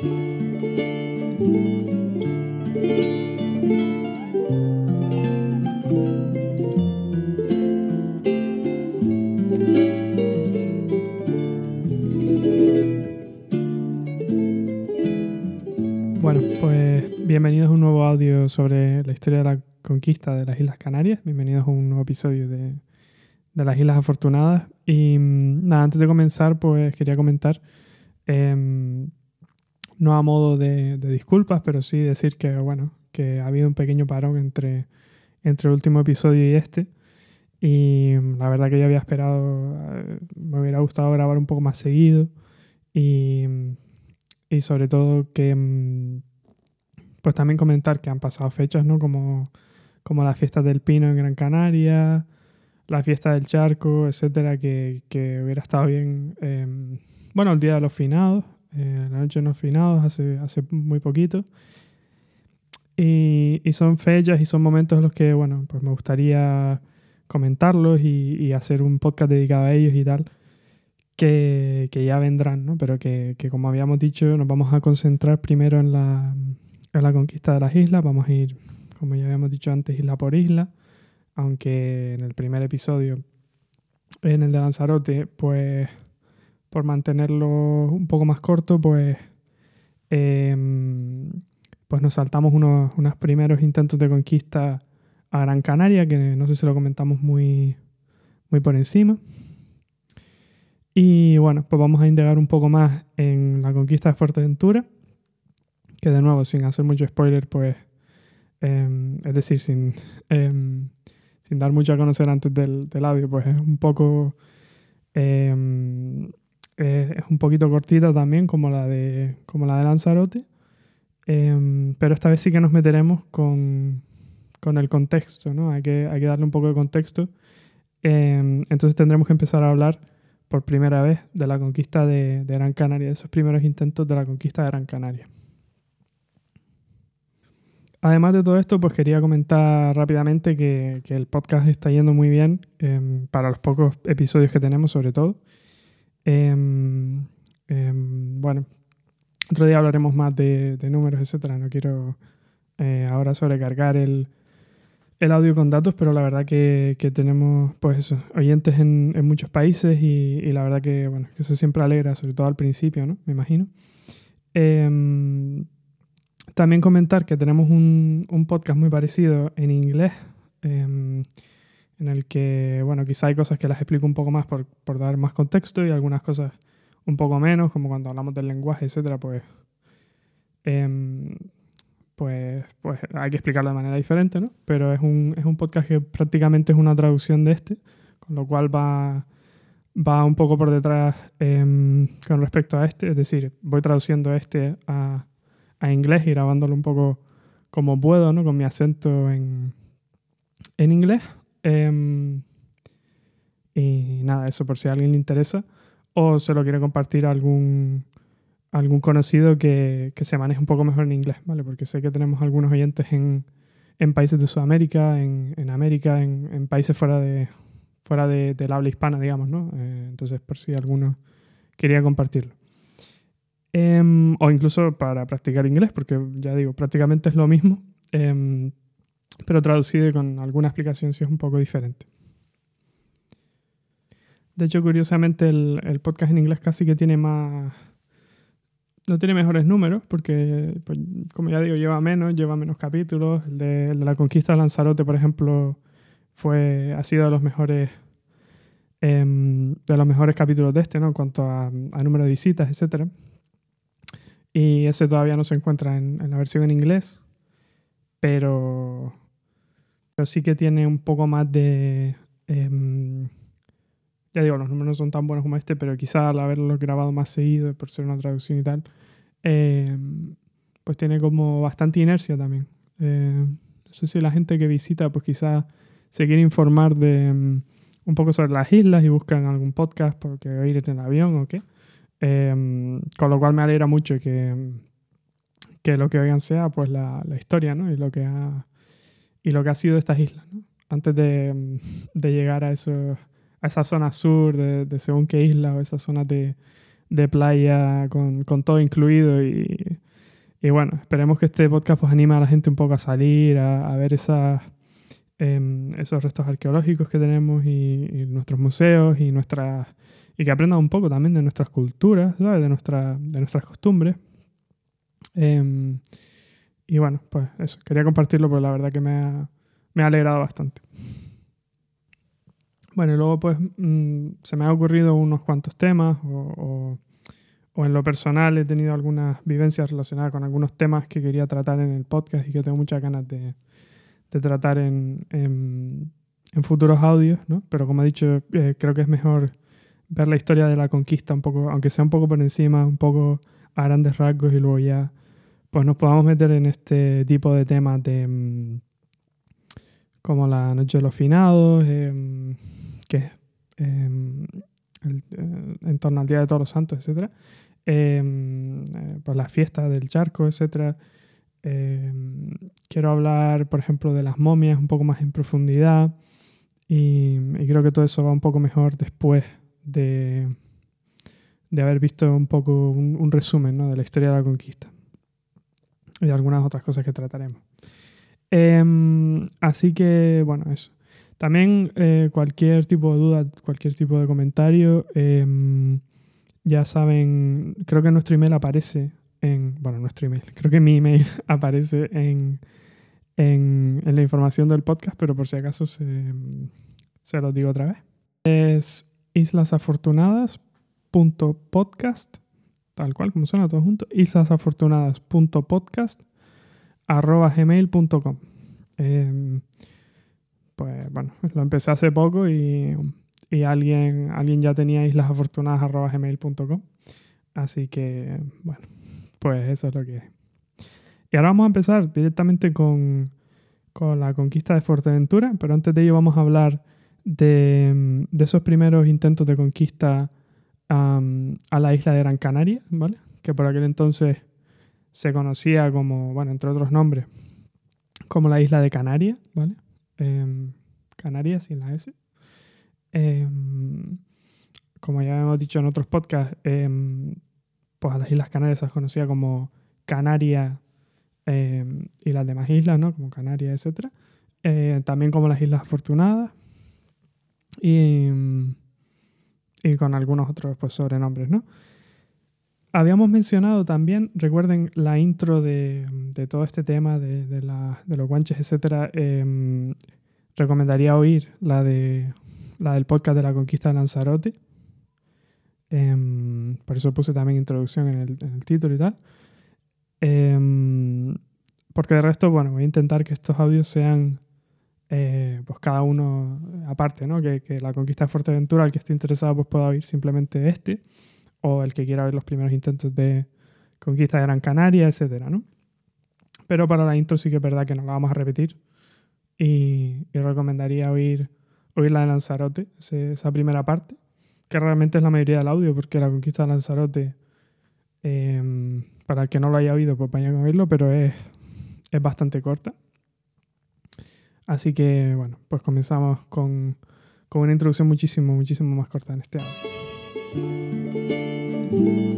Bueno, pues bienvenidos a un nuevo audio sobre la historia de la conquista de las Islas Canarias. Bienvenidos a un nuevo episodio de, de las Islas Afortunadas. Y mm, nada, antes de comenzar, pues quería comentar, em, no a modo de, disculpas, pero sí decir que, bueno, que ha habido un pequeño parón entre, entre el último episodio y este. Y mm, la verdad que yo había esperado, eh, me hubiera gustado grabar un poco más seguido. Y mm, y sobre todo que mm, pues también comentar que han pasado fechas, ¿no? Como, como las fiestas del Pino en Gran Canaria, la fiesta del Charco, etcétera, que, que hubiera estado bien. Eh, bueno, el día de los finados, eh, la noche de los finados, hace, hace muy poquito. Y, y, son fechas y son momentos en los que, bueno, pues me gustaría comentarlos y, y hacer un podcast dedicado a ellos y tal que, que ya vendrán, ¿no? pero que, que, como habíamos dicho nos vamos a concentrar primero en la, en la conquista de las islas, vamos a ir, como ya habíamos dicho antes, isla por isla, aunque en el primer episodio, en el de Lanzarote, pues por mantenerlo un poco más corto, pues, eh, pues nos saltamos unos, unos primeros intentos de conquista a Gran Canaria, que no sé si lo comentamos muy, muy por encima. Y bueno, pues vamos a indagar un poco más en la conquista de Fuerteventura, que de nuevo, sin hacer mucho spoiler, pues, eh, es decir, sin, eh, sin dar mucho a conocer antes del, del audio, pues es un poco, es un poquito cortita también, como la de, como la de Lanzarote, pero esta vez sí que nos meteremos con, con el contexto, ¿no? Hay que, hay que darle un poco de contexto. entonces tendremos que empezar a hablar por primera vez de la conquista de, Gran Canaria, de esos primeros intentos de la conquista de Gran Canaria. Además de todo esto, pues quería comentar rápidamente que, que el podcast está yendo muy bien eh, para los pocos episodios que tenemos, sobre todo. Eh, eh, bueno, otro día hablaremos más de, números, etcétera. No quiero eh, ahora sobrecargar el, audio con datos, pero la verdad que, tenemos pues eso, oyentes en, muchos países y, la verdad que, bueno, eso siempre alegra, sobre todo al principio, ¿no? Me imagino. Eh, también comentar que tenemos un, podcast muy parecido en inglés, en el que, bueno, quizá hay cosas que las explico un poco más por, por, dar más contexto y algunas cosas un poco menos, como cuando hablamos del lenguaje, etcétera, pues... Eh, pues, pues hay que explicarlo de manera diferente, ¿no? Pero es un, es un podcast que prácticamente es una traducción de este, con lo cual va, va un poco por detrás eh, con respecto a este, es decir, voy traduciendo este a, a, inglés y grabándolo un poco como puedo, ¿no? Con mi acento en, en inglés. Eh, y nada, eso por si a alguien le interesa o se lo quiere compartir a algún algún conocido que, que, se maneje un poco mejor en inglés, ¿vale? Porque sé que tenemos algunos oyentes en, en países de Sudamérica, en, en América, en, en, países fuera de fuera de, del habla hispana, digamos, ¿no? Eh, entonces, por si alguno quería compartirlo. Eh, o incluso para practicar inglés, porque ya digo, prácticamente es lo mismo, eh, pero traducido con alguna explicación si es un poco diferente. De hecho, curiosamente, el, el podcast en inglés casi que tiene más no tiene mejores números porque, pues, como ya digo, lleva menos, lleva menos capítulos. El de, la conquista de Lanzarote, por ejemplo, fue, ha sido de los mejores eh, de los mejores capítulos de este, ¿no? En cuanto a, número de visitas, etc. Y ese todavía no se encuentra en, en la versión en inglés, pero, pero sí que tiene un poco más de... Eh, ya digo, los números no son tan buenos como este, pero quizá al haberlo grabado más seguido, por ser una traducción y tal, eh, pues tiene como bastante inercia también. Eh, no sé si la gente que visita, pues quizá se quiere informar de um, un poco sobre las islas y buscan algún podcast porque ir en el avión o qué. Eh, con lo cual me alegra mucho que, que lo que oigan sea pues la, la historia ¿no? y, lo que ha, y lo que ha sido estas islas. ¿no? Antes de, de llegar a esos a esa zona sur de, de según qué isla o esas zonas de, de playa con, con, todo incluido y y bueno, esperemos que este podcast pues, anime a la gente un poco a salir, a, ver esas, em, esos restos arqueológicos que tenemos y, nuestros museos y nuestras y que aprendan un poco también de nuestras culturas, ¿sabes? De, nuestra, de nuestras costumbres. Em, y bueno, pues eso, quería compartirlo porque la verdad que me ha, me ha alegrado bastante. Bueno, y luego pues mm, se me han ocurrido unos cuantos temas o, o, en lo personal he tenido algunas vivencias relacionadas con algunos temas que quería tratar en el podcast y que tengo muchas ganas de, de tratar en, en, futuros audios, ¿no? Pero como he dicho, eh, creo que es mejor ver la historia de la conquista un poco, aunque sea un poco por encima, un poco a grandes rasgos y luego ya pues nos podamos meter en este tipo de temas de mm, como la noche de los finados, em, que em, eh, en torno al Día de Todos los Santos, etc. Em, eh, pues la fiesta del charco, etc. quiero hablar, por ejemplo, de las momias un poco más en profundidad y, creo que todo eso va un poco mejor después de, de haber visto un poco un, resumen de la historia de la conquista y algunas otras cosas que trataremos. Em, así que, bueno, eso. También eh, cualquier tipo de duda, cualquier tipo de comentario, em, ya saben, creo que nuestro email aparece en, bueno, nuestro email, creo que mi email aparece en, en, en la información del podcast, pero por si acaso se, se los digo otra vez. Es islasafortunadas.podcast tal cual como suena todo junto, isasafortunadas.podcast arroba gmail.com. Em, pues bueno, lo empecé hace poco y, alguien, alguien ya tenía islasafortunadas.gmail.com. Así que, bueno, pues eso es lo que es. Y ahora vamos a empezar directamente con, con la conquista de Fuerteventura, pero antes de ello vamos a hablar de, de esos primeros intentos de conquista a la isla de Gran Canaria, ¿vale? Que por aquel entonces se conocía como, bueno, entre otros nombres, como la isla de Canaria, ¿vale? Em, Canarias sin la S. Em, como ya hemos dicho en otros podcasts, em, pues a las Islas Canarias se las conocía como Canaria y las demás islas, ¿no? Como Canarias, etc. Eh, también como las Islas Afortunadas. Y y con algunos otros pues, sobrenombres, ¿no? Habíamos mencionado también, recuerden la intro de, todo este tema de, los guanches, etc. Em, recomendaría oír la, de, la del podcast de la conquista de Lanzarote. Em, por eso puse también introducción en el, título y tal. Em, porque de resto, bueno, voy a intentar que estos audios sean eh, pues cada uno aparte, ¿no? Que, la conquista de Fuerteventura, el que esté interesado, pues pueda oír simplemente este, o el que quiera ver los primeros intentos de conquista de Gran Canaria, etcétera, ¿no? Pero para la intro sí que es verdad que no la vamos a repetir y, y recomendaría oír, oír la de Lanzarote, esa primera parte, que realmente es la mayoría del audio, porque la conquista de Lanzarote, em, para el que no lo haya oído, pues vayan a oírlo, pero es, es bastante corta. Así que bueno, pues comenzamos con, con una introducción muchísimo, muchísimo más corta en este audio.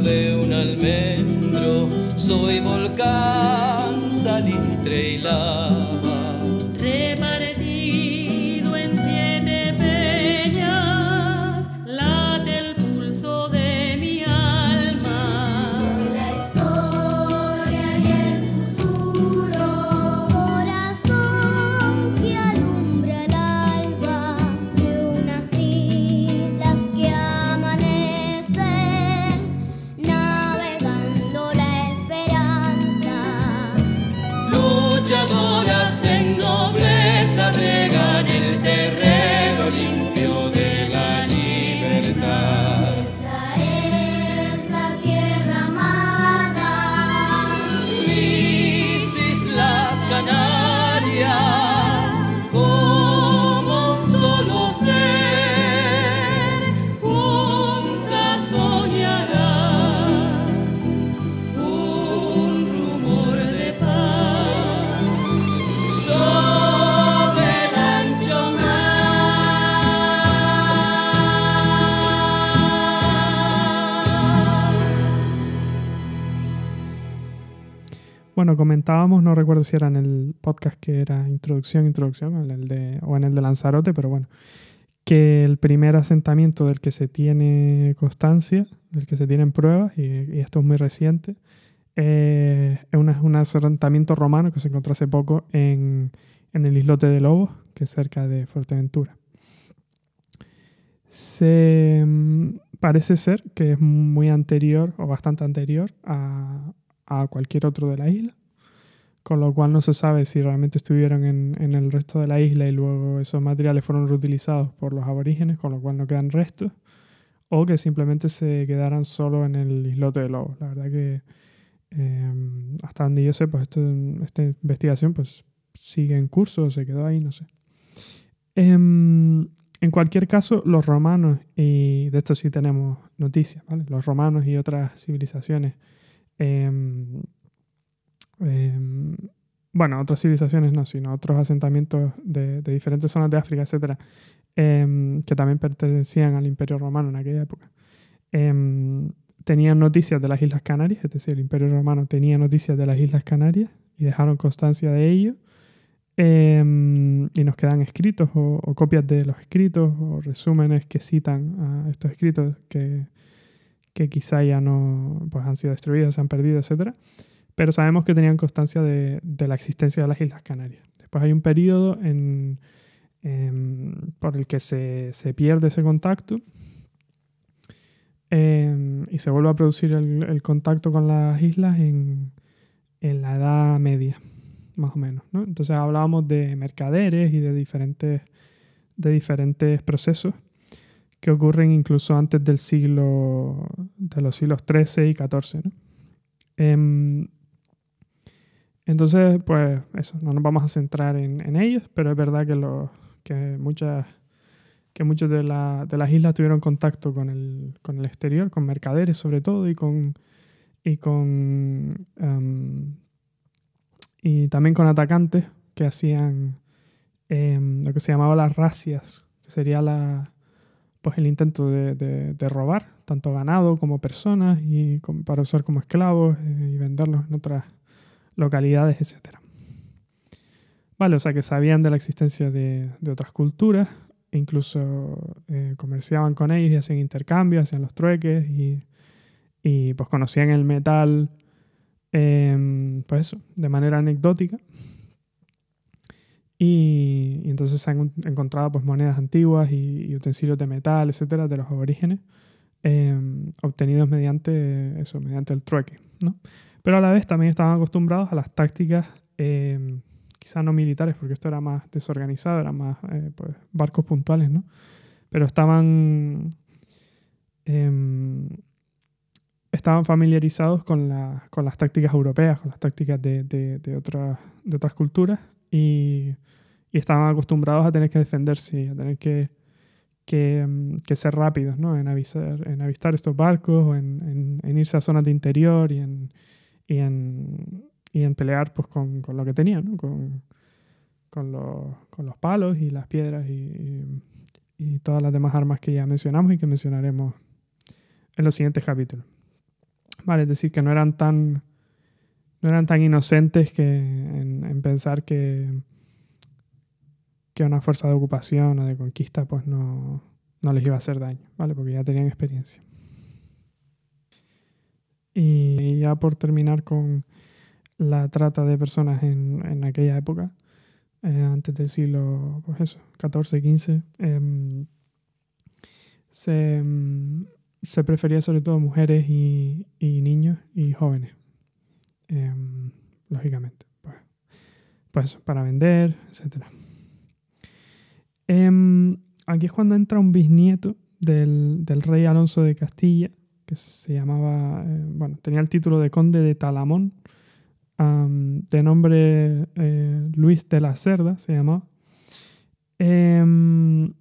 De un almendro, soy volcán, salitre y bueno, comentábamos, no recuerdo si era en el podcast que era introducción, introducción, o en el de Lanzarote, pero bueno, que el primer asentamiento del que se tiene constancia, del que se tienen pruebas, y, esto es muy reciente, eh, es un, asentamiento romano que se encontró hace poco en, en el islote de Lobos, que es cerca de Fuerteventura. Se, mm, parece ser que es muy anterior o bastante anterior a, a cualquier otro de la isla, con lo cual no se sabe si realmente estuvieron en, el resto de la isla y luego esos materiales fueron reutilizados por los aborígenes, con lo cual no quedan restos, o que simplemente se quedaran solo en el islote de Lobos. La verdad que em, hasta donde yo sé, pues esta investigación pues sigue en curso, se quedó ahí, no sé. Em, en cualquier caso, los romanos, y de esto sí tenemos noticias. Los romanos y otras civilizaciones Em, em, bueno, otras civilizaciones no, sino otros asentamientos de, diferentes zonas de África, etcétera, em, que también pertenecían al Imperio Romano en aquella época. tenían noticias de las Islas Canarias, es decir, el Imperio Romano tenía noticias de las Islas Canarias y dejaron constancia de ello. y nos quedan escritos o, o, copias de los escritos o resúmenes que citan a estos escritos que, que quizá ya no pues, han sido destruidas, se han perdido, etc. Pero sabemos que tenían constancia de, la existencia de las Islas Canarias. Después hay un periodo en, por el que se, se, pierde ese contacto em, y se vuelve a producir el, el contacto con las islas en, en, la Edad Media, más o menos. ¿no? Entonces hablábamos de mercaderes y de diferentes, de diferentes procesos que ocurren incluso antes del siglo, de los siglos XIII y XIV. Em, entonces, pues eso, no nos vamos a centrar en, ellos, pero es verdad que, lo, que muchas que muchos de, de, las islas tuvieron contacto con el, con el, exterior, con mercaderes sobre todo, y con y con em, y también con atacantes que hacían em, lo que se llamaba las racias, que sería la, pues el intento de, de, robar tanto ganado como personas y para usar como esclavos eh, y venderlos en otras localidades, etc. Vale, o sea que sabían de la existencia de, otras culturas, e incluso eh, comerciaban con ellos y hacían intercambios, hacían los trueques y, y pues conocían el metal, em, pues eso, de manera anecdótica. Y, entonces se han encontrado pues, monedas antiguas y, utensilios de metal, etcétera, de los aborígenes, em, obtenidos mediante eso, mediante el trueque. ¿no? Pero a la vez también estaban acostumbrados a las tácticas, eh, quizá no militares, porque esto era más desorganizado, eran más eh, pues, barcos puntuales, ¿no? pero estaban, em, estaban familiarizados con, la, con, las tácticas europeas, con las tácticas de, de, de, otras, de otras culturas y, estaban acostumbrados a tener que defenderse, y a tener que, que, mm, que ser rápidos ¿no? en, avisar, en avistar estos barcos o en, en, irse a zonas de interior y en, y en, y en pelear pues, con, con, lo que tenían, ¿no? con, con, los, con, los, palos y las piedras y, y, todas las demás armas que ya mencionamos y que mencionaremos en los siguientes capítulos. Vale, es decir, que no eran tan no eran tan inocentes que en, pensar que, que una fuerza de ocupación o de conquista pues no, no les iba a hacer daño, ¿vale? Porque ya tenían experiencia. Y ya por terminar con la trata de personas en, en aquella época, eh, antes del siglo, pues eso, 14, 15, em, se, em, se, prefería sobre todo mujeres y niños y jóvenes. Em, lógicamente. Pues, pues, para vender, etc. Em, aquí es cuando entra un bisnieto del, rey Alonso de Castilla, que se llamaba, eh, bueno, tenía el título de conde de Talamón, de nombre eh, Luis de la Cerda, se llamaba. Em,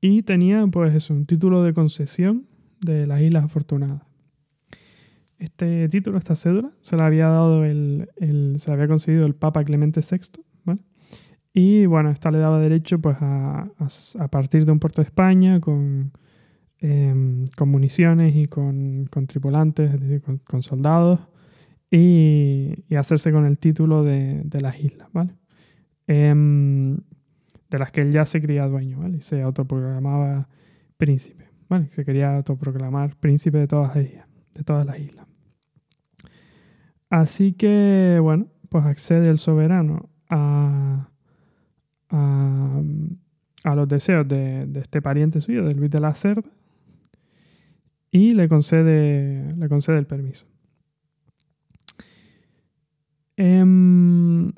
y tenía, pues eso, un título de concesión de las Islas Afortunadas. Este título, esta cédula, se la había dado el, se la había concedido el Papa Clemente VI. Y bueno, esta le daba derecho pues a, partir de un puerto de España con, em, con municiones y con, con, tripulantes, es decir, con, soldados, y, hacerse con el título de, las islas. Em, de las que él ya se creía dueño, ¿vale? Y se autoproclamaba príncipe, ¿vale? Se quería autoproclamar príncipe de todas ellas, de todas las islas. Así que, bueno, pues accede el soberano a, a, los deseos de, este pariente suyo, de Luis de la Cerda, y le concede, le concede el permiso. Em,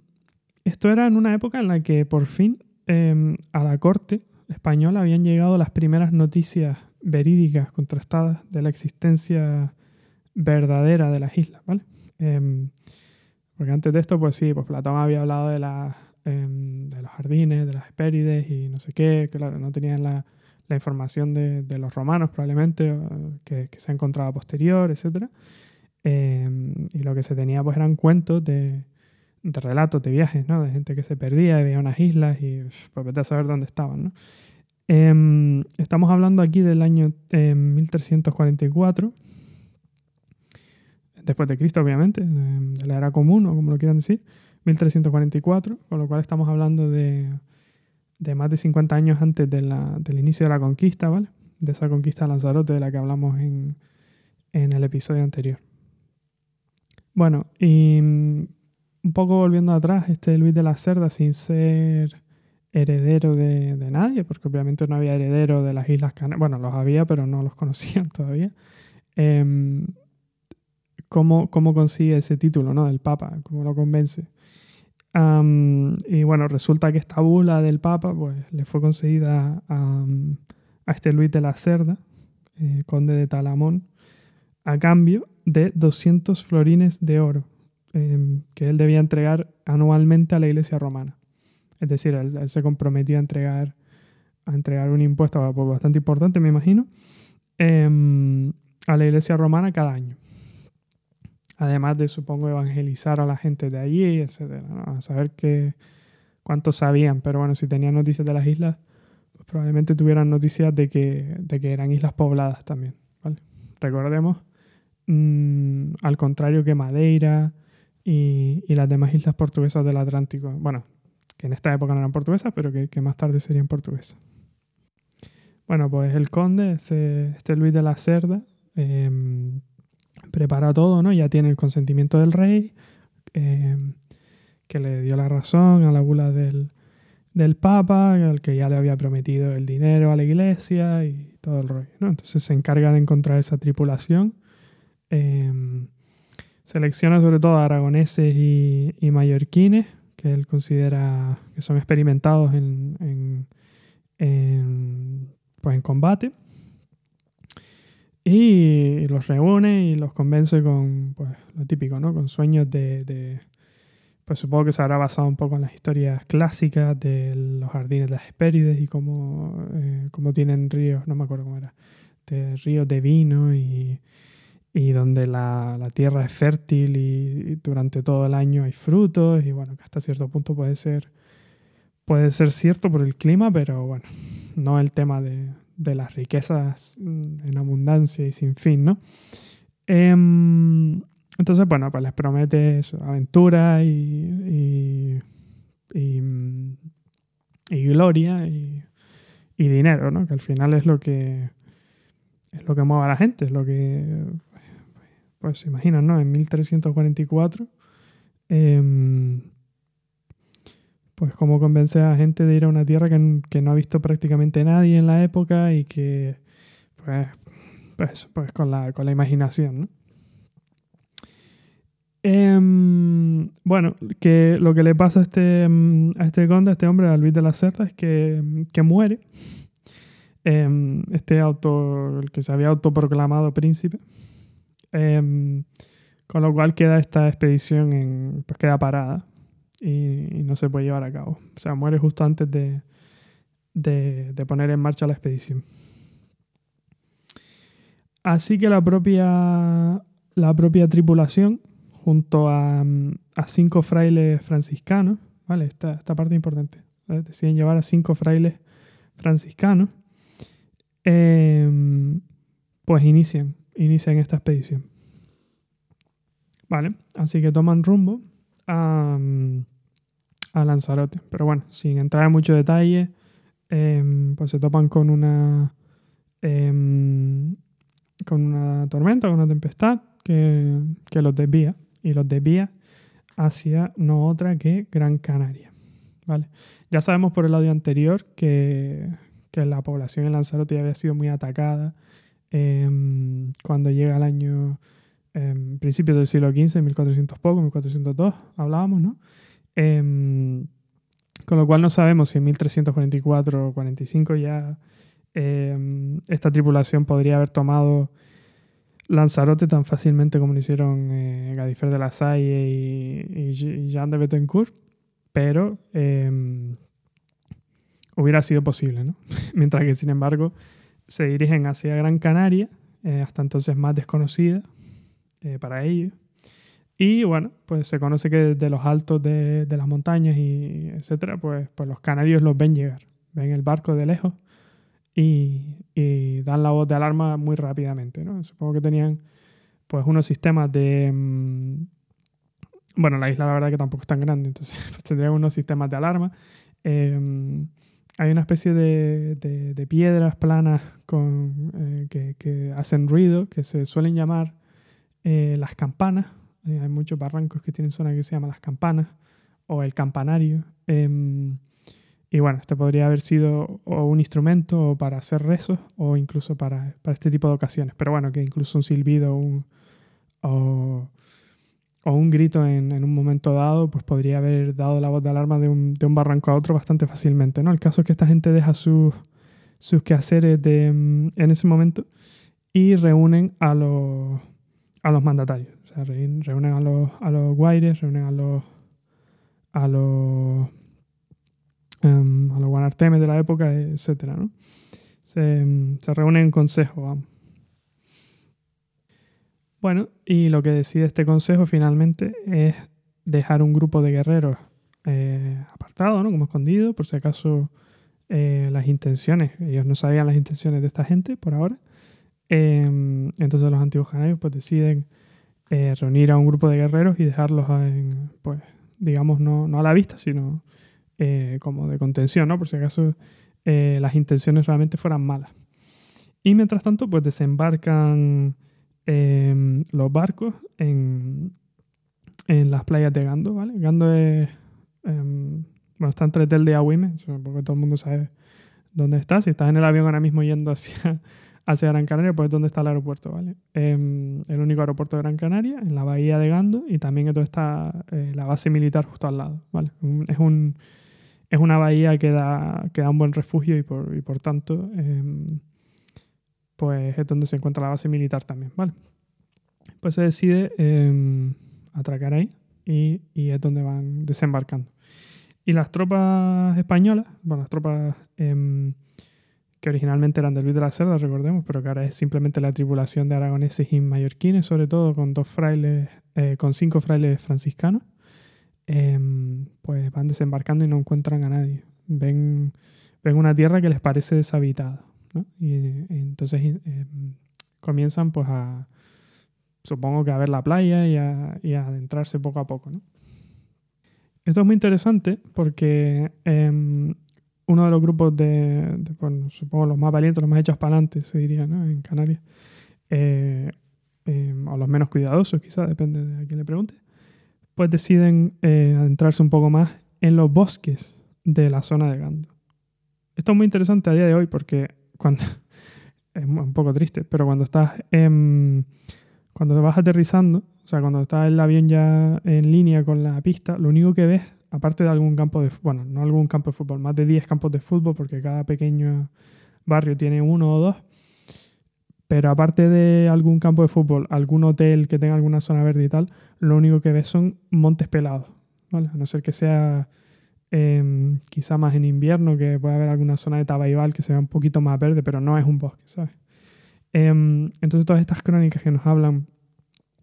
esto era en una época en la que por fin em, a la corte española habían llegado las primeras noticias verídicas, contrastadas, de la existencia verdadera de las islas, ¿vale? Em, porque antes de esto, pues sí, pues Platón había hablado de, de los jardines, de las Hespérides y no sé qué, claro, no tenían la, información de, los romanos probablemente, que, que se ha encontrado posterior, etc. Em, y lo que se tenía pues eran cuentos de, relatos de viajes, ¿no? De gente que se perdía veía unas islas y pues vete a saber dónde estaban, ¿no? Em, estamos hablando aquí del año 1344, em, después de Cristo obviamente, de la era común o como lo quieran decir, 1344, con lo cual estamos hablando de, de más de 50 años antes de la, del inicio de la conquista, ¿vale? De esa conquista de Lanzarote de la que hablamos en, en el episodio anterior. Bueno, y mm, un poco volviendo atrás, este Luis de la Cerda, sin ser heredero de, nadie, porque obviamente no había heredero de las Islas Canarias, bueno, los había, pero no los conocían todavía. Em, ¿cómo, consigue ese título ¿no? del Papa? ¿Cómo lo convence? y bueno, resulta que esta bula del Papa pues, le fue concedida a, este Luis de la Cerda, eh, conde de Talamón, a cambio de 200 florines de oro em, que él debía entregar anualmente a la iglesia romana. Es decir, él, se comprometió a entregar, a entregar un impuesto bastante importante, me imagino, em, a la iglesia romana cada año. Además de, supongo, evangelizar a la gente de allí, etc. A saber que, cuántos sabían, pero bueno, si tenían noticias de las islas, pues probablemente tuvieran noticias de que, de que eran islas pobladas también. ¿vale? Recordemos Mm, al contrario que Madeira y, las demás islas portuguesas del Atlántico. Bueno, que en esta época no eran portuguesas, pero que, más tarde serían portuguesas. Bueno, pues el conde, este, este Luis de la Cerda, em, prepara todo, ¿no? Ya tiene el consentimiento del rey, em, que le dio la razón a la bula del, del Papa, al que ya le había prometido el dinero a la iglesia y todo el rollo, ¿no? Entonces se encarga de encontrar esa tripulación Em, selecciona sobre todo aragoneses y, mallorquines, que él considera que son experimentados en, pues en combate. Y los reúne y los convence con pues, lo típico, ¿no? Con sueños de, Pues supongo que se habrá basado un poco en las historias clásicas de los jardines de las Hespérides y cómo, eh, cómo tienen ríos, no me acuerdo cómo era, de ríos de vino y, y donde la, tierra es fértil y, durante todo el año hay frutos y bueno, que hasta cierto punto puede ser, puede ser cierto por el clima, pero bueno, no el tema de, las riquezas mm, en abundancia y sin fin, ¿no? Em, entonces, bueno, pues les promete aventura y, y, y, gloria y, dinero, ¿no? Que al final es lo que es lo que mueve a la gente, es lo que pues se imaginan, ¿no? En 1344, em, pues cómo convence a gente de ir a una tierra que, no ha visto prácticamente nadie en la época y que, pues, pues, pues con, la, con la imaginación, ¿no? Em, bueno, que lo que le pasa a este, em, a este conde, a este hombre, a Luis de la Cerda, es que, que muere. este auto, el que se había autoproclamado príncipe, Em, con lo cual queda esta expedición en, pues queda parada y, no se puede llevar a cabo. O sea, muere justo antes de, de, poner en marcha la expedición. Así que la propia, la propia tripulación, junto a, cinco frailes franciscanos, ¿vale? Esta, esta parte es importante. Deciden llevar a cinco frailes franciscanos, em, pues inician inician esta expedición. ¿vale? Así que toman rumbo a, a Lanzarote. Pero bueno, sin entrar en mucho detalle, em, pues se topan con una, em, con una tormenta, con una tempestad que, que los desvía. Y los desvía hacia no otra que Gran Canaria. ¿vale? Ya sabemos por el audio anterior que, que la población en Lanzarote había sido muy atacada em, cuando llega el año eh, principios del siglo XV, 1400 poco, 1402, hablábamos, ¿no? Em, con lo cual no sabemos si en 1344 o 45 ya em, esta tripulación podría haber tomado Lanzarote tan fácilmente como lo hicieron eh, Gadifer de la Salle y, Jean de Bettencourt, pero em, hubiera sido posible, ¿no? Mientras que, sin embargo, se dirigen hacia Gran Canaria, eh, hasta entonces más desconocida eh, para ellos. Y bueno, pues se conoce que desde los altos de, las montañas y etcétera, pues, pues los canarios los ven llegar, ven el barco de lejos y, dan la voz de alarma muy rápidamente. ¿no? Supongo que tenían pues unos sistemas de... Mm, bueno, la isla la verdad que tampoco es tan grande, entonces pues, tendrían unos sistemas de alarma. Em, hay una especie de, piedras planas con, eh, que, que, hacen ruido, que se suelen llamar eh, las campanas. Eh, hay muchos barrancos que tienen zona que se llama las campanas o el campanario. Em, y bueno, este podría haber sido un instrumento para hacer rezos o incluso para, para, este tipo de ocasiones. Pero bueno, que incluso un silbido un, o, un grito en, un momento dado, pues podría haber dado la voz de alarma de un, de un, barranco a otro bastante fácilmente. ¿no? El caso es que esta gente deja sus, sus quehaceres de, en ese momento y reúnen a los, a los mandatarios. Sea, reúnen a los, a los guaires, reúnen a los, a los um, a los guanartemes de la época, etc. ¿no? Se, se reúnen en consejo. Bueno, y lo que decide este consejo finalmente es dejar un grupo de guerreros eh, apartado, ¿no? como escondido, por si acaso eh, las intenciones, ellos no sabían las intenciones de esta gente por ahora. Eh, entonces los antiguos canarios pues deciden eh, reunir a un grupo de guerreros y dejarlos en, pues, digamos, no, no a la vista, sino eh, como de contención, ¿no? Por si acaso eh, las intenciones realmente fueran malas. Y mientras tanto, pues desembarcan eh, los barcos en, en, las playas de Gando, ¿vale? Gando es, em, bueno, está entre Tel de Agüime, porque todo el mundo sabe dónde está. Si estás en el avión ahora mismo yendo hacia, hacia Gran Canaria, pues es donde está el aeropuerto, ¿vale? Eh, el único aeropuerto de Gran Canaria, en la bahía de Gando, y también donde está eh, la base militar justo al lado, ¿vale? Es un, es una bahía que da, que da un buen refugio y por, y por tanto eh, pues es donde se encuentra la base militar también, ¿vale? Pues se decide eh, atracar ahí y, y, es donde van desembarcando. Y las tropas españolas, bueno, las tropas que originalmente eran de Luis de la Cerda, recordemos, pero que ahora es simplemente la tripulación de aragoneses y mallorquines, sobre todo con dos frailes, eh, con cinco frailes franciscanos, eh, pues van desembarcando y no encuentran a nadie. Ven, ven una tierra que les parece deshabitada. ¿no? Y, y, entonces eh, comienzan pues a, supongo que a ver la playa y a, y a adentrarse poco a poco. ¿no? Esto es muy interesante porque em, uno de los grupos de, de bueno, supongo los más valientes, los más hechos para adelante, se diría, ¿no? En Canarias, eh, eh, o los menos cuidadosos, quizás, depende de a quién le pregunte, pues deciden eh, adentrarse un poco más en los bosques de la zona de Gando. Esto es muy interesante a día de hoy porque cuando es un poco triste, pero cuando estás cuando vas aterrizando, o sea, cuando está el avión ya en línea con la pista, lo único que ves, aparte de algún campo de, bueno, no algún campo de fútbol, más de 10 campos de fútbol, porque cada pequeño barrio tiene uno o dos, pero aparte de algún campo de fútbol, algún hotel que tenga alguna zona verde y tal, lo único que ves son montes pelados, ¿vale? A no ser que sea eh, quizá más en invierno, que pueda haber alguna zona de Tabaibal que sea un poquito más verde, pero no es un bosque, ¿sabes? Eh, entonces todas estas crónicas que nos hablan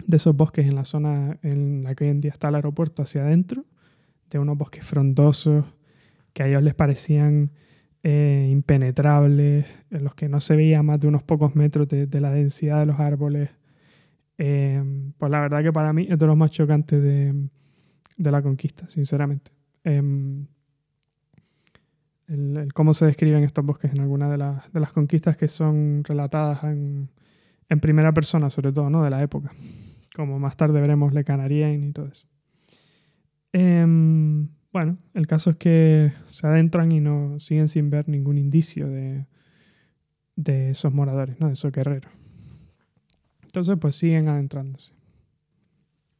de esos bosques en la zona en la que hoy en día está el aeropuerto hacia adentro, de unos bosques frondosos que a ellos les parecían eh, impenetrables, en los que no se veía más de unos pocos metros de, la densidad de los árboles, Em, pues la verdad que para mí es de los más chocantes de, de la conquista, sinceramente. Em, el, cómo se describen estos bosques en algunas de, las, de las conquistas que son relatadas en, en, primera persona, sobre todo, ¿no? De la época. Como más tarde veremos Le Canarien y todo eso. Em, bueno, el caso es que se adentran y no siguen sin ver ningún indicio de, de esos moradores, ¿no? de esos guerreros. Entonces, pues siguen adentrándose.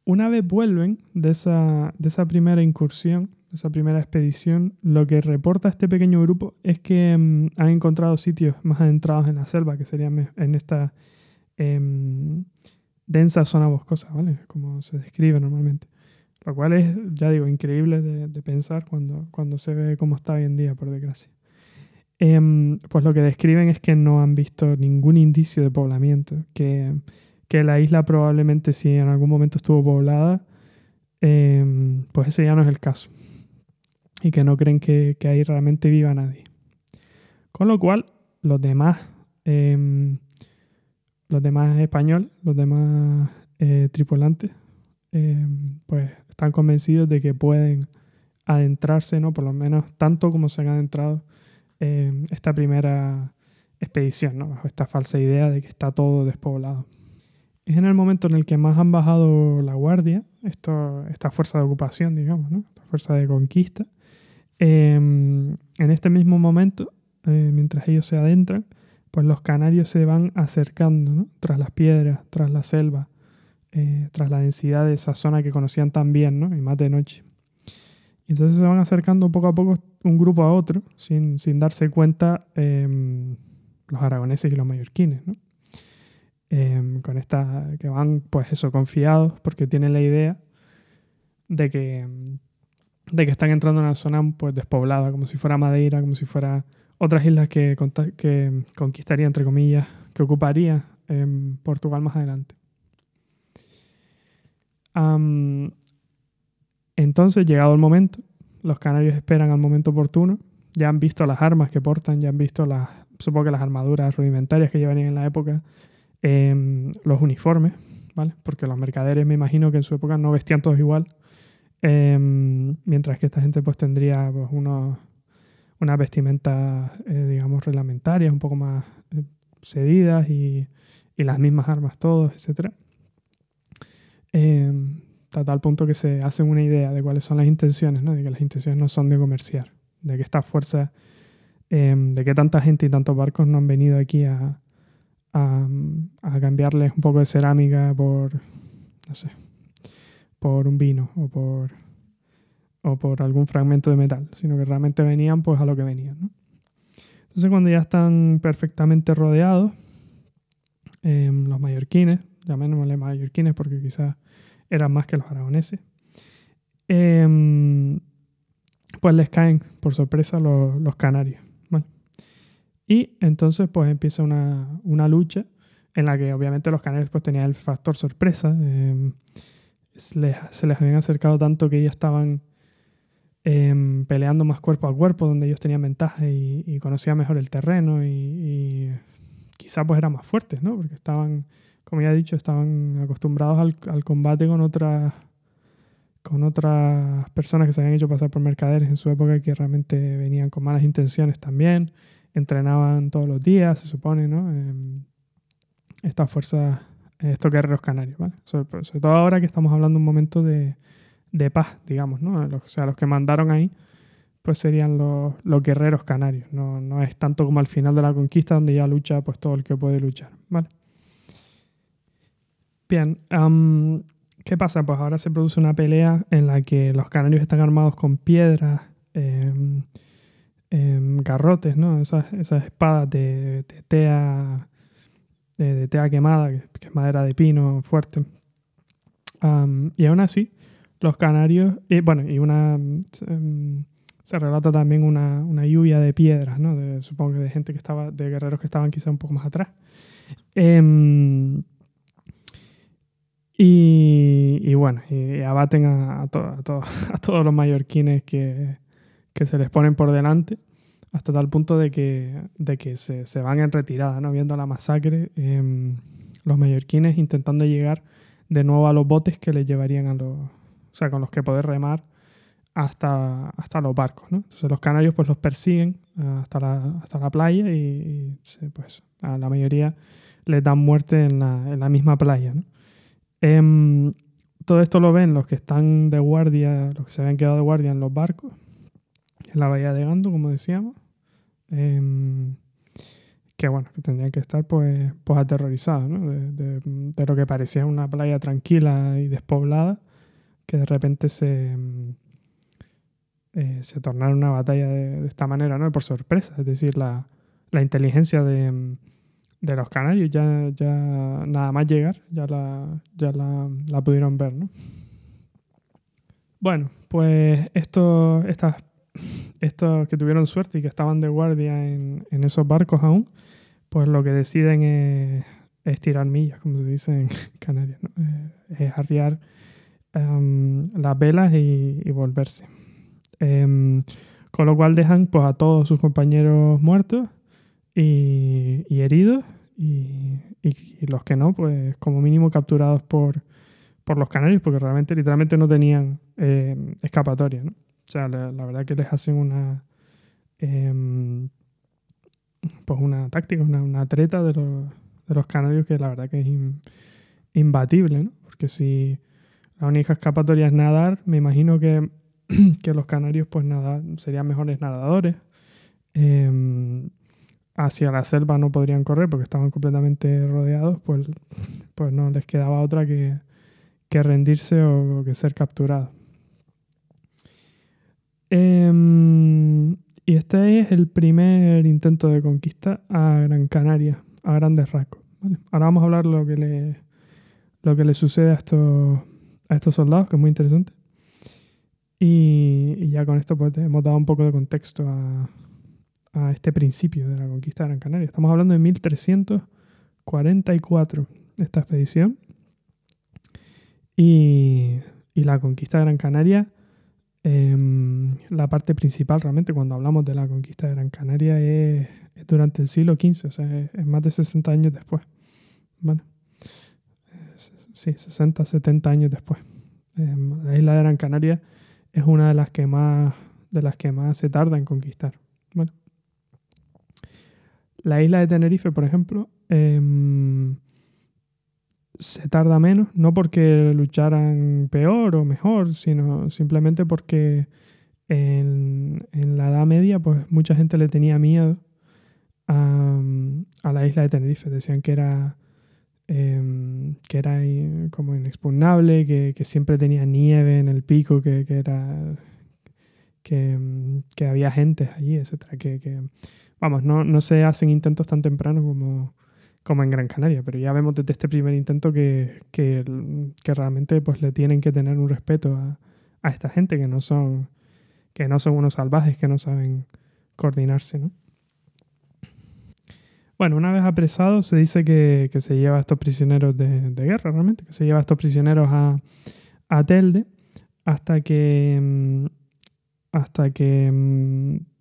Una vez vuelven de esa, de esa primera incursión, de esa primera expedición, lo que reporta este pequeño grupo es que mm, han encontrado sitios más adentrados en la selva, que serían en esta em, densa zona boscosa, ¿vale? Como se describe normalmente. Lo cual es, ya digo, increíble de, pensar cuando, cuando se ve cómo está hoy en día, por desgracia. Em, pues lo que describen es que no han visto ningún indicio de poblamiento, que, que la isla probablemente si en algún momento estuvo poblada, em, pues ese ya no es el caso. Y que no creen que, que ahí realmente viva nadie. Con lo cual, los demás, em, los demás españoles, los demás eh, tripulantes, pues están convencidos de que pueden adentrarse, ¿no? Por lo menos tanto como se han adentrado en esta primera expedición, ¿no? Bajo esta falsa idea de que está todo despoblado. Es en el momento en el que más han bajado la guardia, esto, esta fuerza de ocupación, digamos, ¿no? Esta fuerza de conquista. Em, en este mismo momento, eh, mientras ellos se adentran, pues los canarios se van acercando. Tras las piedras, tras la selva, eh, tras la densidad de esa zona que conocían tan bien, ¿no? y más de noche. Y entonces se van acercando poco a poco un grupo a otro, sin, sin darse cuenta em, los aragoneses y los mallorquines, ¿no? Em, con esta, que van, pues eso, confiados, porque tienen la idea de que, de que están entrando en una zona pues despoblada, como si fuera Madeira, como si fuera otras islas que, que conquistaría, entre comillas, que ocuparía en Portugal más adelante entonces, llegado el momento, los canarios esperan al momento oportuno. Ya han visto las armas que portan, ya han visto las, supongo que las armaduras rudimentarias que llevarían en la época, em, los uniformes, ¿vale? Porque los mercaderes me imagino que en su época no vestían todos igual, em, mientras que esta gente pues tendría pues, unos, unas vestimentas, eh, digamos, reglamentarias, un poco más eh, cedidas y, y, las mismas armas todos, etcétera. Em, a tal punto que se hacen una idea de cuáles son las intenciones, ¿no? de que las intenciones no son de comerciar, de que esta fuerza, em, de que tanta gente y tantos barcos no han venido aquí a, a, a, cambiarles un poco de cerámica por, no sé, por un vino o por, o por algún fragmento de metal, sino que realmente venían pues a lo que venían. ¿no? Entonces cuando ya están perfectamente rodeados, em, los mallorquines, llamémosle mallorquines porque quizás eran más que los aragoneses, em, pues les caen por sorpresa los, canarios. Y entonces pues empieza una, lucha en la que obviamente los canarios pues tenían el factor sorpresa. Em, se, les, habían acercado tanto que ellos estaban em, peleando más cuerpo a cuerpo, donde ellos tenían ventaja y, conocían mejor el terreno y, y quizá pues eran más fuertes, ¿no? Porque estaban como ya he dicho, estaban acostumbrados al, combate con otras con otras personas que se habían hecho pasar por mercaderes en su época que realmente venían con malas intenciones también. Entrenaban todos los días, se supone, ¿no? estas fuerzas, estos guerreros canarios, ¿vale? Sobre, todo ahora que estamos hablando un momento de, de paz, digamos, ¿no? o sea, los que mandaron ahí, pues serían los, los guerreros canarios. No, no es tanto como al final de la conquista donde ya lucha pues todo el que puede luchar, ¿vale? Bien, ¿qué pasa? Pues ahora se produce una pelea en la que los canarios están armados con piedras, em, em, garrotes, ¿no? Esas, espadas de, tea, de, tea quemada, que, es madera de pino fuerte. y aún así, los canarios, y bueno, y una... Em, se relata también una, lluvia de piedras, ¿no? supongo que de gente que estaba, de guerreros que estaban quizá un poco más atrás. Y, bueno, y abaten a, a, a, todos los mallorquines que, que, se les ponen por delante, hasta tal punto de que, de que se, se van en retirada, ¿no? viendo la masacre. Em, los mallorquines intentando llegar de nuevo a los botes que les llevarían a los, o sea, con los que poder remar hasta, hasta los barcos, ¿no? Entonces los canarios pues los persiguen eh, hasta la, hasta la playa y, pues a la mayoría les dan muerte en la, en la misma playa, ¿no? Em, todo esto lo ven los que están de guardia, los que se habían quedado de guardia en los barcos, en la bahía de Gando, como decíamos. Em, que bueno, que tendrían que estar pues, pues aterrorizados, ¿no? de, de, lo que parecía una playa tranquila y despoblada, que de repente se, eh, se tornara una batalla de, esta manera, ¿no? por sorpresa, es decir, la, la inteligencia de, de, los canarios ya, ya nada más llegar, ya la, ya la, pudieron ver, ¿no? Bueno, pues esto, estas estos que tuvieron suerte y que estaban de guardia en, en esos barcos aún, pues lo que deciden es, tirar millas, como se dice en Canarias, ¿no? Eh, es arriar em, las velas y, volverse. Em, con lo cual dejan pues, a todos sus compañeros muertos y, heridos y, los que no, pues como mínimo capturados por, por los canarios, porque realmente literalmente no tenían eh, escapatoria. ¿no? O sea, la, verdad que les hacen una... Em, pues una táctica, una, treta de los, de los, canarios que la verdad que es imbatible, ¿no? Porque si la única escapatoria es nadar, me imagino que, que los canarios pues nadar, serían mejores nadadores. Em, hacia la selva no podrían correr porque estaban completamente rodeados, pues, pues no les quedaba otra que, que rendirse o que ser capturados. Em, y este es el primer intento de conquista a Gran Canaria, a grandes rasgos. Ahora vamos a hablar lo que le, lo que le sucede a estos, a estos soldados, que es muy interesante. Y, ya con esto pues, hemos dado un poco de contexto a, a este principio de la conquista de Gran Canaria. Estamos hablando de 1344, esta expedición. Y, y la conquista de Gran Canaria Em, la parte principal realmente cuando hablamos de la conquista de Gran Canaria es, durante el siglo XV, o sea, es, más de 60 años después. Bueno, sí, 60, 70 años después. Em, la isla de Gran Canaria es una de las que más, de las que más se tarda en conquistar. La isla de Tenerife, por ejemplo, em, se tarda menos, no porque lucharan peor o mejor, sino simplemente porque en, la Edad Media pues mucha gente le tenía miedo a, la isla de Tenerife. Decían que era, em, que era como inexpugnable, que, siempre tenía nieve en el pico, que, era... Que, había gente allí, etc. Que, vamos, no, no se hacen intentos tan tempranos como, como en Gran Canaria, pero ya vemos desde este primer intento que, que, realmente pues, le tienen que tener un respeto a, a, esta gente que no son que no son unos salvajes que no saben coordinarse, ¿no? Bueno, una vez apresado se dice que, que se lleva a estos prisioneros de, de, guerra, realmente, que se lleva a estos prisioneros a, a Telde hasta que mm, hasta que mm,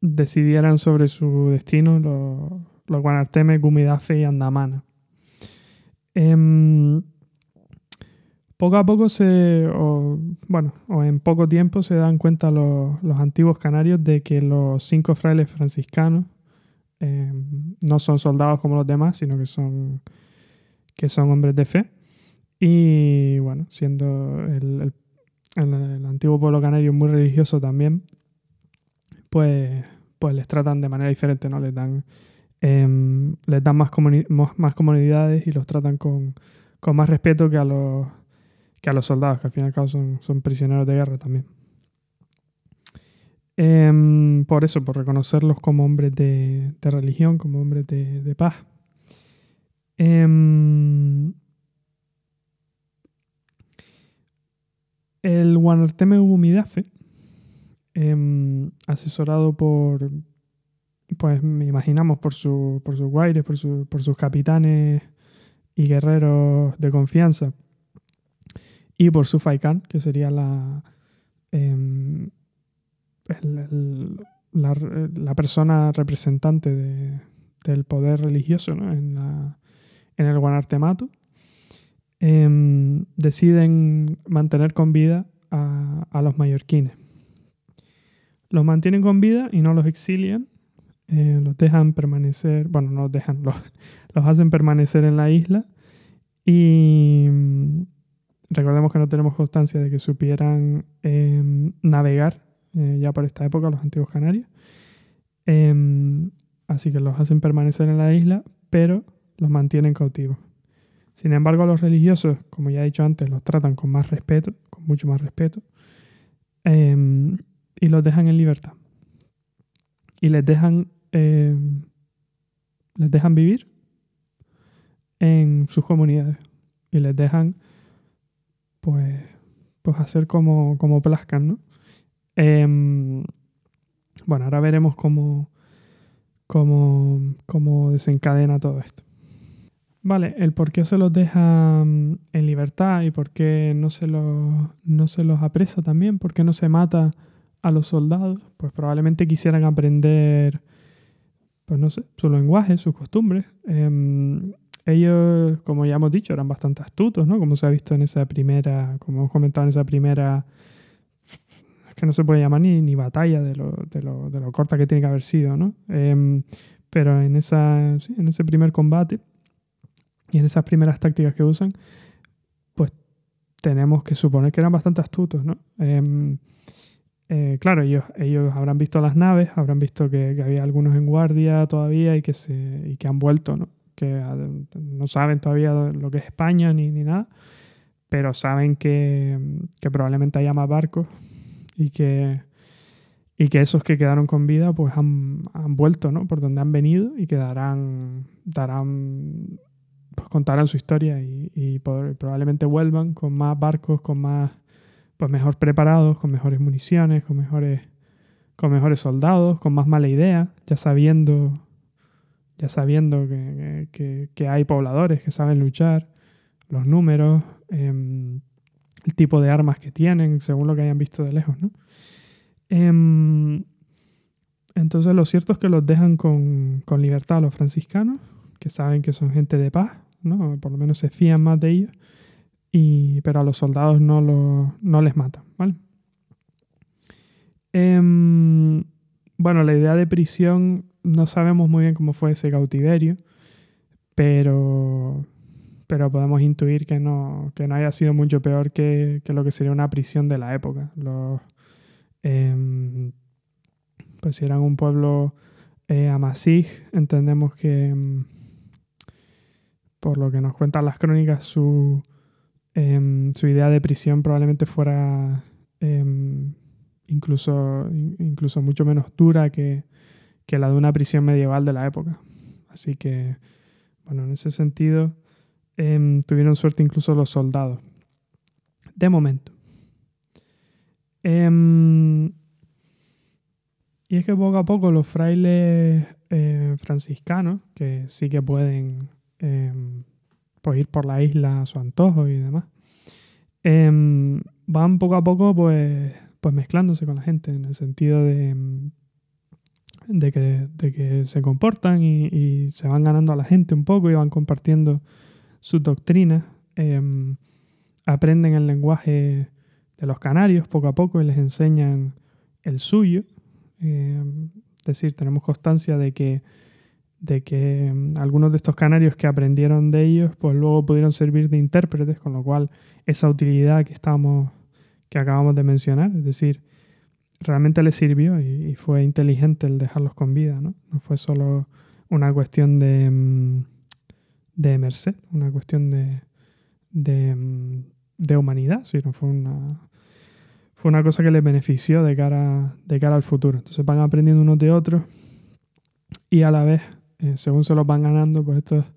decidieran sobre su destino los los Guanarteme, Gumidafe y Andamana. Em, poco a poco se, o, bueno, o en poco tiempo se dan cuenta los, antiguos canarios de que los cinco frailes franciscanos em, no son soldados como los demás, sino que son, que son hombres de fe. Y bueno, siendo el, el antiguo pueblo canario muy religioso también, pues, pues les tratan de manera diferente, ¿no? Les dan Em, les dan más, comunidades y los tratan con, con, más respeto que a, los, que a los soldados, que al fin y al cabo son, son prisioneros de guerra también. Em, por eso, por reconocerlos como hombres de, de religión, como hombres de, de paz. Em, el Guanarteme Ubumidafe, asesorado por, pues me imaginamos por, su, por sus guaires, por, su, por sus capitanes y guerreros de confianza, y por su Faikan, que sería la, em, la, persona representante de, del poder religioso en, la, el Guanartemato, em, deciden mantener con vida a, los mallorquines. Los mantienen con vida y no los exilian, eh, los dejan permanecer, bueno, no los dejan, los, hacen permanecer en la isla y mm, recordemos que no tenemos constancia de que supieran em, navegar eh, ya por esta época los antiguos canarios. Em, así que los hacen permanecer en la isla, pero los mantienen cautivos. Sin embargo, a los religiosos, como ya he dicho antes, los tratan con más respeto, con mucho más respeto, em, y los dejan en libertad. Y les dejan, em, les dejan vivir en sus comunidades. Y les dejan, pues, pues hacer como, como plazcan, ¿no? Em, bueno, ahora veremos cómo, cómo, cómo desencadena todo esto. Vale, el por qué se los deja en libertad y por qué no se, los, no se los apresa también, por qué no se mata a los soldados, pues probablemente quisieran aprender, pues no sé, su lenguaje, sus costumbres. Em, ellos, como ya hemos dicho, eran bastante astutos, ¿no? Como se ha visto en esa primera, como hemos comentado en esa primera, es que no se puede llamar ni, ni batalla de lo, de, lo, de lo, corta que tiene que haber sido, ¿no? Em, pero en, esa, en ese primer combate y en esas primeras tácticas que usan, pues tenemos que suponer que eran bastante astutos, ¿no? Em, eh, claro, ellos, ellos habrán visto las naves, habrán visto que, había algunos en guardia todavía y que, se, y que han vuelto, ¿no? Que no saben todavía lo que es España ni, ni nada, pero saben que, que, probablemente haya más barcos y que, y que esos que quedaron con vida pues han, han vuelto, ¿no? Por donde han venido y quedarán darán pues contarán su historia y, probablemente vuelvan con más barcos, con más, pues mejor preparados, con mejores municiones, con mejores, con mejores soldados, con más mala idea, ya sabiendo, ya sabiendo que, que, hay pobladores que saben luchar, los números, em, el tipo de armas que tienen, según lo que hayan visto de lejos, ¿no? Em, entonces lo cierto es que los dejan con, con libertad a los franciscanos, que saben que son gente de paz, ¿no? Por lo menos se fían más de ellos, y, pero a los soldados no, no les matan, ¿vale? Em, bueno, la idea de prisión no sabemos muy bien cómo fue ese cautiverio, pero, pero podemos intuir que no, que no haya sido mucho peor que, lo que sería una prisión de la época. Em, pues si eran un pueblo eh, entendemos que, em, por lo que nos cuentan las crónicas, su, em, su idea de prisión probablemente fuera em, incluso, incluso mucho menos dura que, la de una prisión medieval de la época. Así que, bueno, en ese sentido, em, tuvieron suerte incluso los soldados. De momento. y es que poco a poco los frailes eh, franciscanos, que sí que pueden pues ir por la isla a su antojo y demás. Em, van poco a poco pues, pues mezclándose con la gente en el sentido de, em, de, que, de que se comportan y, se van ganando a la gente un poco y van compartiendo sus doctrinas. aprenden el lenguaje de los canarios poco a poco y les enseñan el suyo. es decir, tenemos constancia de que de que mm, algunos de estos canarios que aprendieron de ellos, pues luego pudieron servir de intérpretes, con lo cual esa utilidad que, estamos, que acabamos de mencionar, es decir, realmente les sirvió y, fue inteligente el dejarlos con vida, ¿no? No fue solo una cuestión de, mm, de merced, una cuestión de, de, mm, de humanidad, sino fue una, fue una cosa que les benefició de cara, de cara al futuro. Entonces van aprendiendo unos de otros y a la vez eh, según se los van ganando, pues estos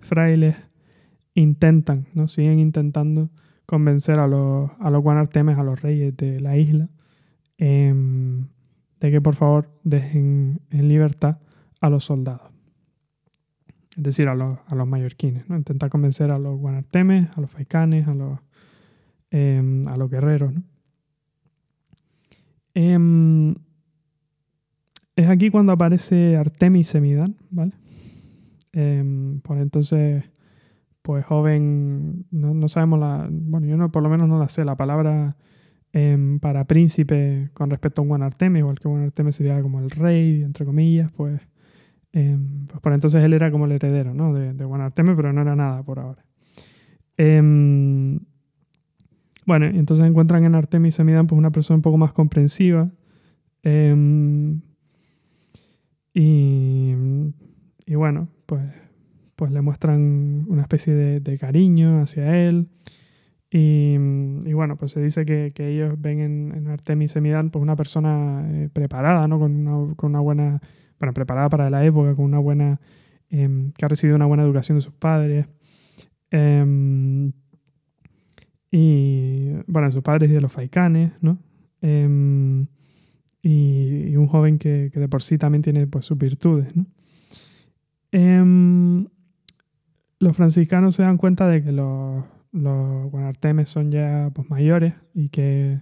frailes intentan, ¿no? Siguen intentando convencer a los, a los guanartemes, a los reyes de la isla, em, de que por favor dejen en libertad a los soldados. Es decir, a los, a los mallorquines, ¿no? Intentar convencer a los guanartemes, a los faicanes, a los, em, a los guerreros, ¿no? Es aquí cuando aparece Artemis Semidán, ¿vale? Em, por entonces pues joven, no, no sabemos la, bueno, yo no, por lo menos no la sé, la palabra em, para príncipe con respecto a un Artemis, igual que Artemis sería como el rey, entre comillas, pues, em, pues por entonces él era como el heredero ¿no? de, de Artemis, pero no era nada por ahora. Bueno, entonces encuentran en Artemis Semidan pues una persona un poco más comprensiva. Y, y bueno, pues pues le muestran una especie de, cariño hacia él. Y, bueno, pues se dice que, ellos ven en, Artemis Semidán pues una persona eh, preparada, ¿no? Con una, con una, buena, bueno, preparada para la época, con una buena, em, que ha recibido una buena educación de sus padres. Em, y bueno, sus padres y de los faicanes, ¿no? Em, y, un joven que, de por sí también tiene pues, sus virtudes, ¿no? los franciscanos se dan cuenta de que los, los guanartemes son ya pues, mayores y que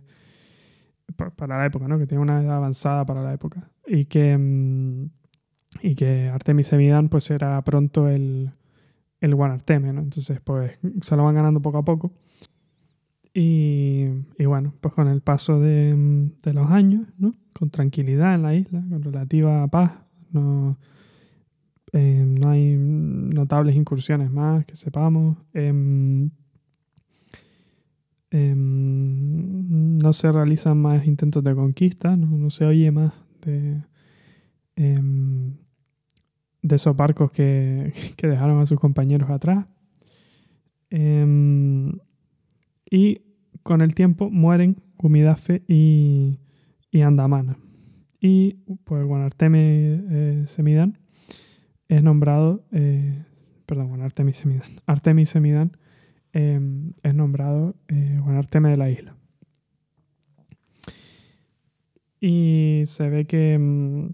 para la época, ¿no? que tienen una edad avanzada para la época y que, mm, y que Artemis Semidan pues era pronto el, el guanarteme, ¿no? entonces pues se lo van ganando poco a poco y, bueno, pues con el paso de, los años, ¿no? con tranquilidad en la isla, con relativa paz, no, Em, no hay notables incursiones más que sepamos. Em, em, no se realizan más intentos de conquista, no, se oye más de, de esos barcos que, dejaron a sus compañeros atrás. Y con el tiempo mueren Gumidafe y, y Andamana. Y pues Guanarteme eh, Semidán es nombrado, eh, perdón, bueno, Artemis Semidán, Artemis Semidán em, es nombrado eh, Artemis de la isla. Y se ve que, em,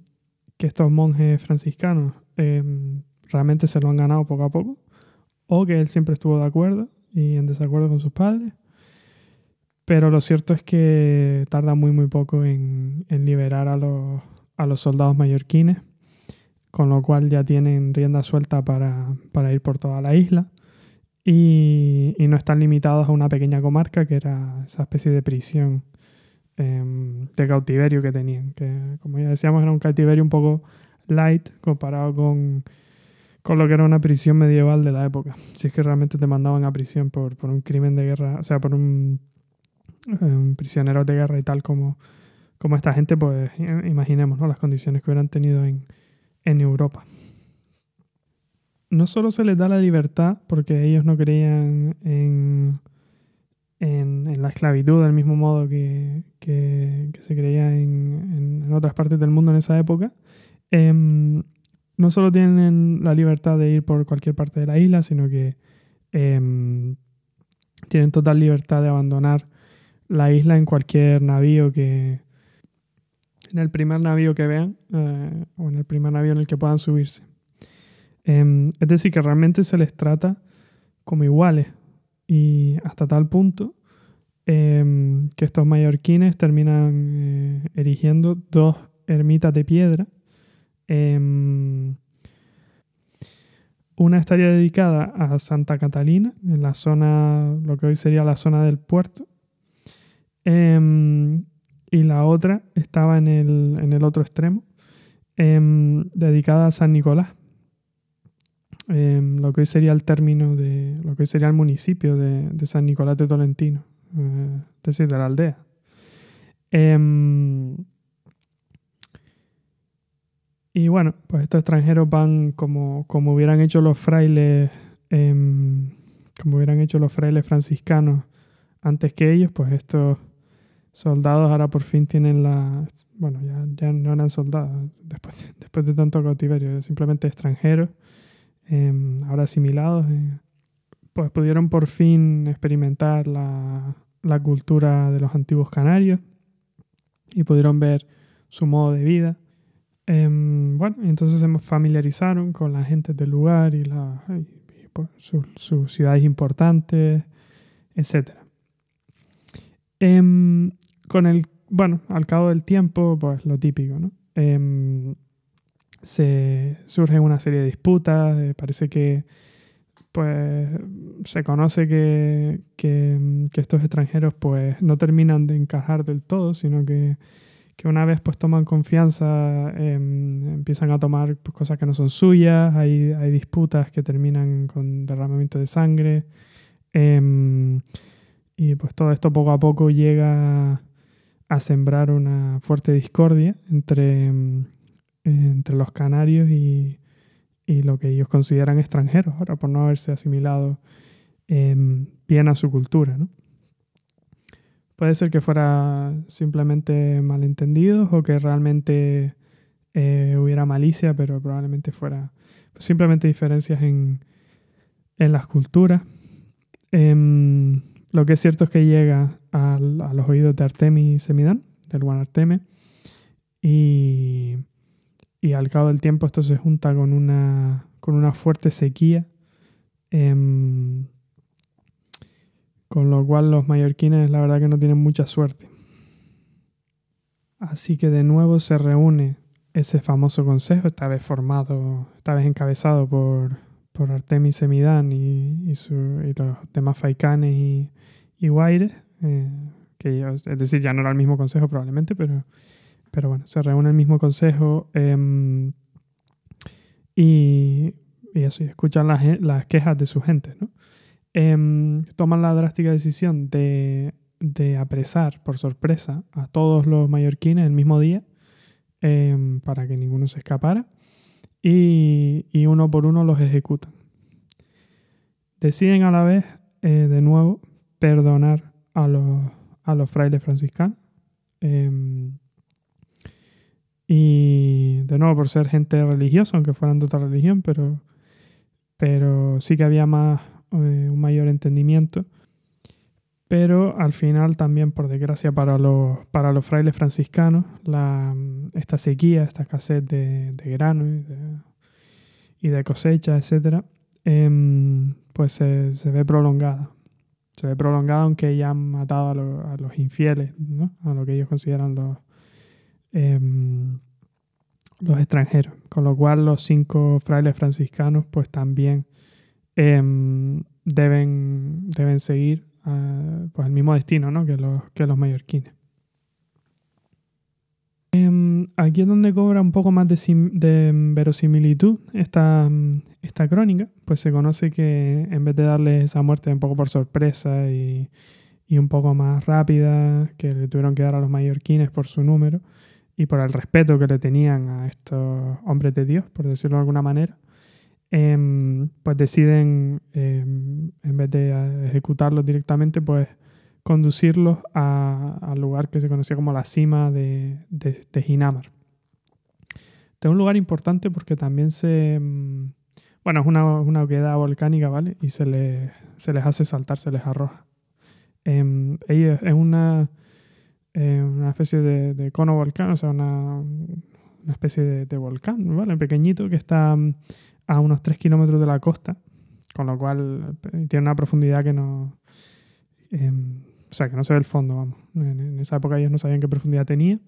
que estos monjes franciscanos em, realmente se lo han ganado poco a poco, o que él siempre estuvo de acuerdo y en desacuerdo con sus padres. Pero lo cierto es que tarda muy, muy poco en, en liberar a los, a los soldados mallorquines con lo cual ya tienen rienda suelta para, ir por toda la isla y, no están limitados a una pequeña comarca que era esa especie de prisión em, de cautiverio que tenían, que como ya decíamos era un cautiverio un poco light comparado con, lo que era una prisión medieval de la época. Si es que realmente te mandaban a prisión por, un crimen de guerra, o sea, por un, un prisionero de guerra y tal como, como esta gente, pues imaginemos ¿no? las condiciones que hubieran tenido en, en Europa. No solo se les da la libertad porque ellos no creían en, en, la esclavitud del mismo modo que, se creía en, otras partes del mundo en esa época, em, no solo tienen la libertad de ir por cualquier parte de la isla, sino que em, tienen total libertad de abandonar la isla en cualquier navío que, en el primer navío que vean eh, o en el primer navío en el que puedan subirse. Em, es decir, que realmente se les trata como iguales y hasta tal punto em, que estos mallorquines terminan eh, erigiendo dos ermitas de piedra. Em, una estaría dedicada a Santa Catalina, en la zona, lo que hoy sería la zona del puerto y la otra estaba en el, otro extremo, em, dedicada a San Nicolás, em, lo que hoy sería el término de, lo que hoy sería el municipio de, San Nicolás de Tolentino, eh, es decir, de la aldea. Em, y bueno, pues estos extranjeros van como, como hubieran hecho los frailes, como hubieran hecho los frailes franciscanos antes que ellos, pues estos soldados ahora por fin tienen la... Bueno, ya, ya no eran soldados después, después de tanto cautiverio, simplemente extranjeros, em, ahora asimilados, eh, pues pudieron por fin experimentar la, la cultura de los antiguos canarios y pudieron ver su modo de vida. Em, bueno, entonces se familiarizaron con la gente del lugar y, la, pues, sus ciudades importantes, etc. con el, bueno, al cabo del tiempo, pues lo típico, ¿no? Em, se surgen una serie de disputas, eh, parece que pues se conoce que, que, estos extranjeros pues no terminan de encajar del todo, sino que, una vez pues toman confianza em, empiezan a tomar pues, cosas que no son suyas, hay, hay, disputas que terminan con derramamiento de sangre em, y pues todo esto poco a poco llega a sembrar una fuerte discordia entre, em, entre los canarios y, y lo que ellos consideran extranjeros, ahora por no haberse asimilado em, bien a su cultura. ¿no? Puede ser que fuera simplemente malentendidos o que realmente eh, hubiera malicia, pero probablemente fuera simplemente diferencias en, en las culturas. Em, lo que es cierto es que llega a los oídos de Artemis Semidán, del buen Arteme, y y al cabo del tiempo esto se junta con una, con una fuerte sequía, em, con lo cual los mallorquines la verdad que no tienen mucha suerte. Así que de nuevo se reúne ese famoso consejo, esta vez formado, esta vez encabezado por, por Artemis Semidán y, y, los demás faicanes y, y Guaires, eh, que es decir, ya no era el mismo consejo probablemente, pero pero bueno, se reúne el mismo consejo em, y, y, eso, escuchan las, quejas de su gente. ¿no? Em, toman la drástica decisión de, de, apresar por sorpresa a todos los mallorquines el mismo día em, para que ninguno se escapara y, uno por uno los ejecutan. Deciden a la vez, eh, de nuevo, perdonar a los, a los frailes franciscanos. Y de nuevo, por ser gente religiosa, aunque fueran de otra religión, pero, pero sí que había más, eh, un mayor entendimiento. Pero al final también, por desgracia para los, para los frailes franciscanos, la, esta sequía, esta escasez de, de grano y de, y de cosecha, etc., em, pues se, se, ve prolongada. Se ve prolongada aunque ya han matado a, los infieles, ¿no? a lo que ellos consideran los, Em, los extranjeros, con lo cual los cinco frailes franciscanos pues también em, deben, deben seguir ah, pues, el mismo destino ¿no? que, los, que los mallorquines. Em, aquí es donde cobra un poco más de, de verosimilitud esta, esta, crónica, pues se conoce que en vez de darle esa muerte un poco por sorpresa y, y un poco más rápida que le tuvieron que dar a los mallorquines por su número, y por el respeto que le tenían a estos hombres de Dios, por decirlo de alguna manera, em, pues deciden, em, en vez de ejecutarlos directamente, pues conducirlos al lugar que se conocía como la cima de, de, de. Este es un lugar importante porque también se... Em, bueno, es una, una oquedad volcánica, ¿vale? Y se, les, se les hace saltar, se les arroja. ellos, es una eh, una especie de, cono volcán, o sea, una, una especie de, volcán, ¿vale? Pequeñito que está a unos 3 kilómetros de la costa, con lo cual eh, tiene una profundidad que no... Em, o sea, que no se ve el fondo, vamos. En, esa época ellos no sabían qué profundidad tenía.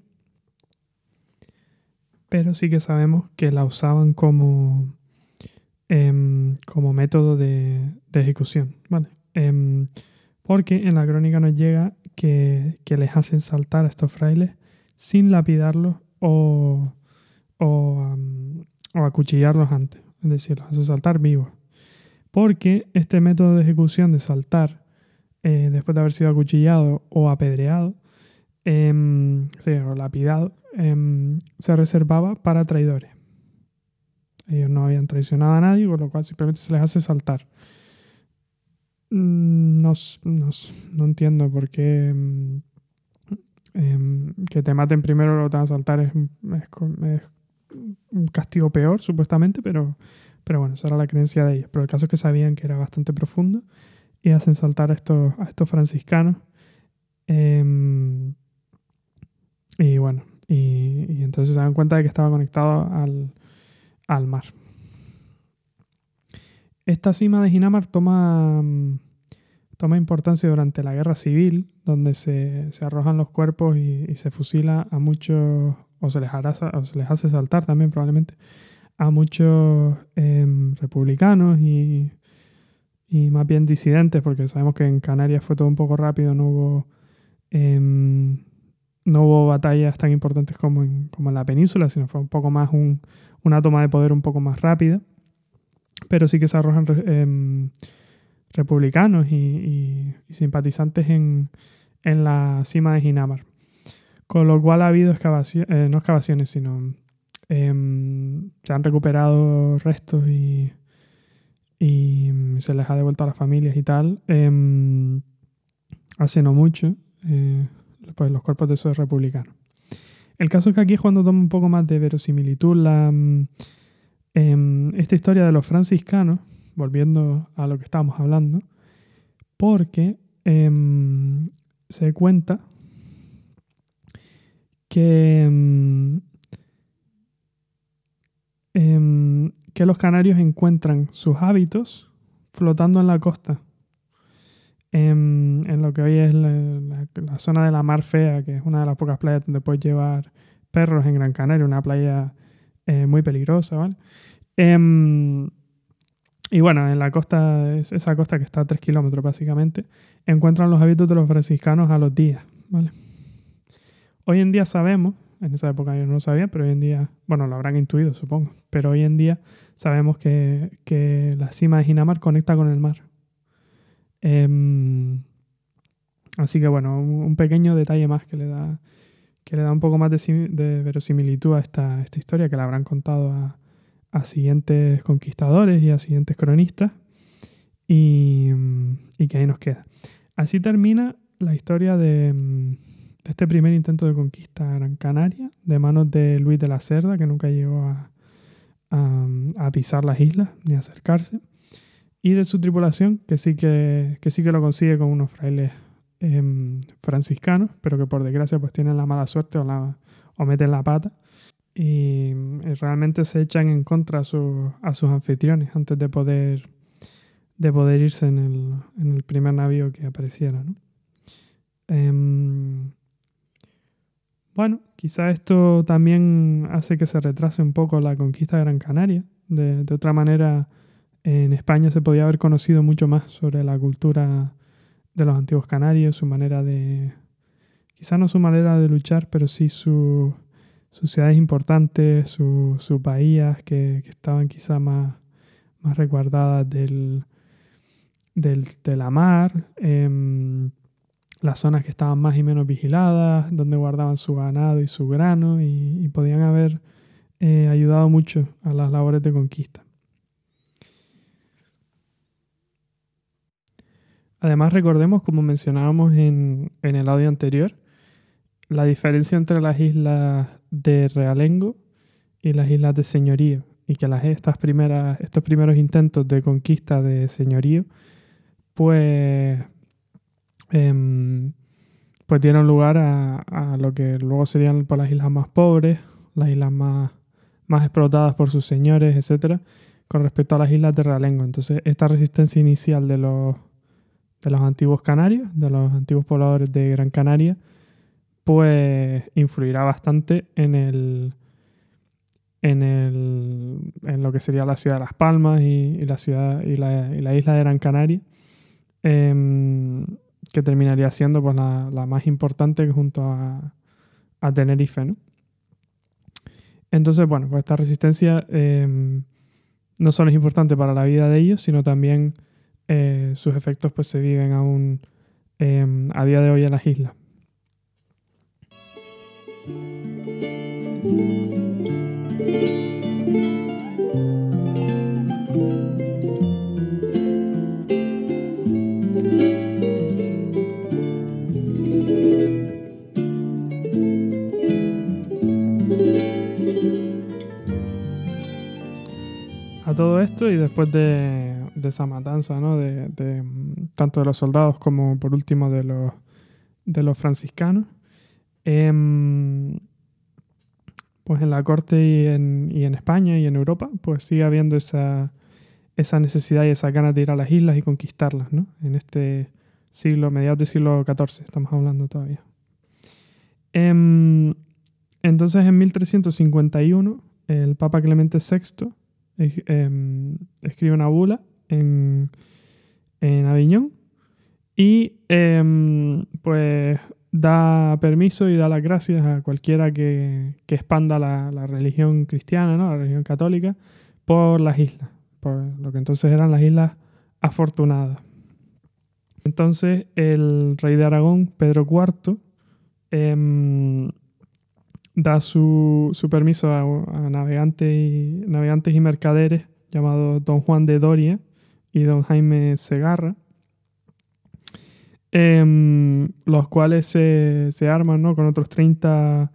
Pero sí que sabemos que la usaban como, em, como método de, ejecución, ¿vale? Em, porque en la crónica nos llega que, les hacen saltar a estos frailes sin lapidarlos o, o, acuchillarlos antes. Es decir, los hacen saltar vivos. Porque este método de ejecución de saltar eh, después de haber sido acuchillado o apedreado, em, o lapidado, em, se reservaba para traidores. Ellos no habían traicionado a nadie, con lo cual simplemente se les hace saltar. Mm, no, no, entiendo por qué em, que te maten primero luego te van a saltar es, un castigo peor, supuestamente, pero, pero bueno, esa era la creencia de ellos. Pero el caso es que sabían que era bastante profundo y hacen saltar a estos, a estos franciscanos. Em, y bueno, y, entonces se dan cuenta de que estaba conectado al, al mar. Esta cima de Ginamar toma, mm, toma importancia durante la guerra civil, donde se, arrojan los cuerpos y, se fusila a muchos, o se les, o se les hace saltar también probablemente, a muchos em, republicanos y y más bien disidentes, porque sabemos que en Canarias fue todo un poco rápido, no hubo, em, no hubo batallas tan importantes como en, como en la península, sino fue un poco más una toma de poder un poco más rápida. Pero sí que se arrojan em, republicanos y, simpatizantes en, la cima de Ginamar. Con lo cual ha habido excavaciones, eh, no excavaciones, sino em, se han recuperado restos y, y se les ha devuelto a las familias y tal. Em, hace no mucho, eh, pues los cuerpos de esos republicanos. El caso es que aquí es cuando toma un poco más de verosimilitud la, em, esta historia de los franciscanos, volviendo a lo que estábamos hablando, porque se cuenta que, em, em, que los canarios encuentran sus hábitos flotando en la costa, en, lo que hoy es la, zona de la Mar Fea, que es una de las pocas playas donde puedes llevar perros en Gran Canaria, una playa eh, muy peligrosa, ¿vale? Y bueno, en la costa, esa costa que está a 3 kilómetros básicamente, encuentran los hábitos de los franciscanos a los días. ¿vale? Hoy en día sabemos, en esa época yo no lo sabía, pero hoy en día, bueno, lo habrán intuido supongo, pero hoy en día sabemos que, que la cima de Ginamar conecta con el mar. Em, así que bueno, un, pequeño detalle más que le da, que le da un poco más de, verosimilitud a esta, esta historia que le habrán contado a, a siguientes conquistadores y a siguientes cronistas y, que ahí nos queda. Así termina la historia de, este primer intento de conquista a Gran Canaria de manos de Luis de la Cerda, que nunca llegó a, pisar las islas ni a acercarse, y de su tripulación, que sí que, sí que lo consigue con unos frailes em, franciscanos, pero que por desgracia pues tienen la mala suerte o, la, o meten la pata y, realmente se echan en contra a, sus anfitriones antes de poder, de poder irse en el, en el primer navío que apareciera. ¿no? Em, bueno, quizá esto también hace que se retrase un poco la conquista de Gran Canaria. De, otra manera, en España se podía haber conocido mucho más sobre la cultura de los antiguos canarios, su manera de, quizá no su manera de luchar, pero sí su, sus ciudades importantes, sus bahías que, estaban quizá más, más resguardadas del, de la mar, em, las zonas que estaban más y menos vigiladas, donde guardaban su ganado y su grano y, podían haber eh, ayudado mucho a las labores de conquista. Además recordemos, como mencionábamos en, el audio anterior, la diferencia entre las islas de Realengo y las islas de Señorío, y que las, estas primeras, estos primeros intentos de conquista de Señorío, pues, em, pues dieron lugar a, lo que luego serían por las islas más pobres, las islas más, más explotadas por sus señores, etcétera, con respecto a las islas de Realengo. Entonces, esta resistencia inicial de los, de los antiguos canarios, de los antiguos pobladores de Gran Canaria, pues influirá bastante en el, en, el, en lo que sería la ciudad de Las Palmas y, la ciudad y la, isla de Gran Canaria, em, que terminaría siendo pues, la, más importante junto a, a Tenerife. Entonces, bueno, pues esta resistencia em, no solo es importante para la vida de ellos, sino también eh, sus efectos pues, se viven aún em, a día de hoy en las islas. Todo esto y después de, esa matanza, ¿no? de, tanto de los soldados como por último de los, franciscanos, Em, pues en la corte y en, España y en Europa, pues sigue habiendo esa, esa necesidad y esa ganas de ir a las islas y conquistarlas, ¿no? En este siglo, mediados del siglo XIV, estamos hablando todavía. Em, entonces, en 1351, el Papa Clemente VI em, escribe una bula en, en Aviñón. Y em, pues da permiso y da las gracias a cualquiera que, expanda la, religión cristiana, ¿no? la religión católica, por las islas, por lo que entonces eran las islas afortunadas. Entonces el rey de Aragón, Pedro IV, da su, permiso a, navegantes, y, mercaderes llamados don Juan de Doria y don Jaime Segarra, em, los cuales se, arman con otros 30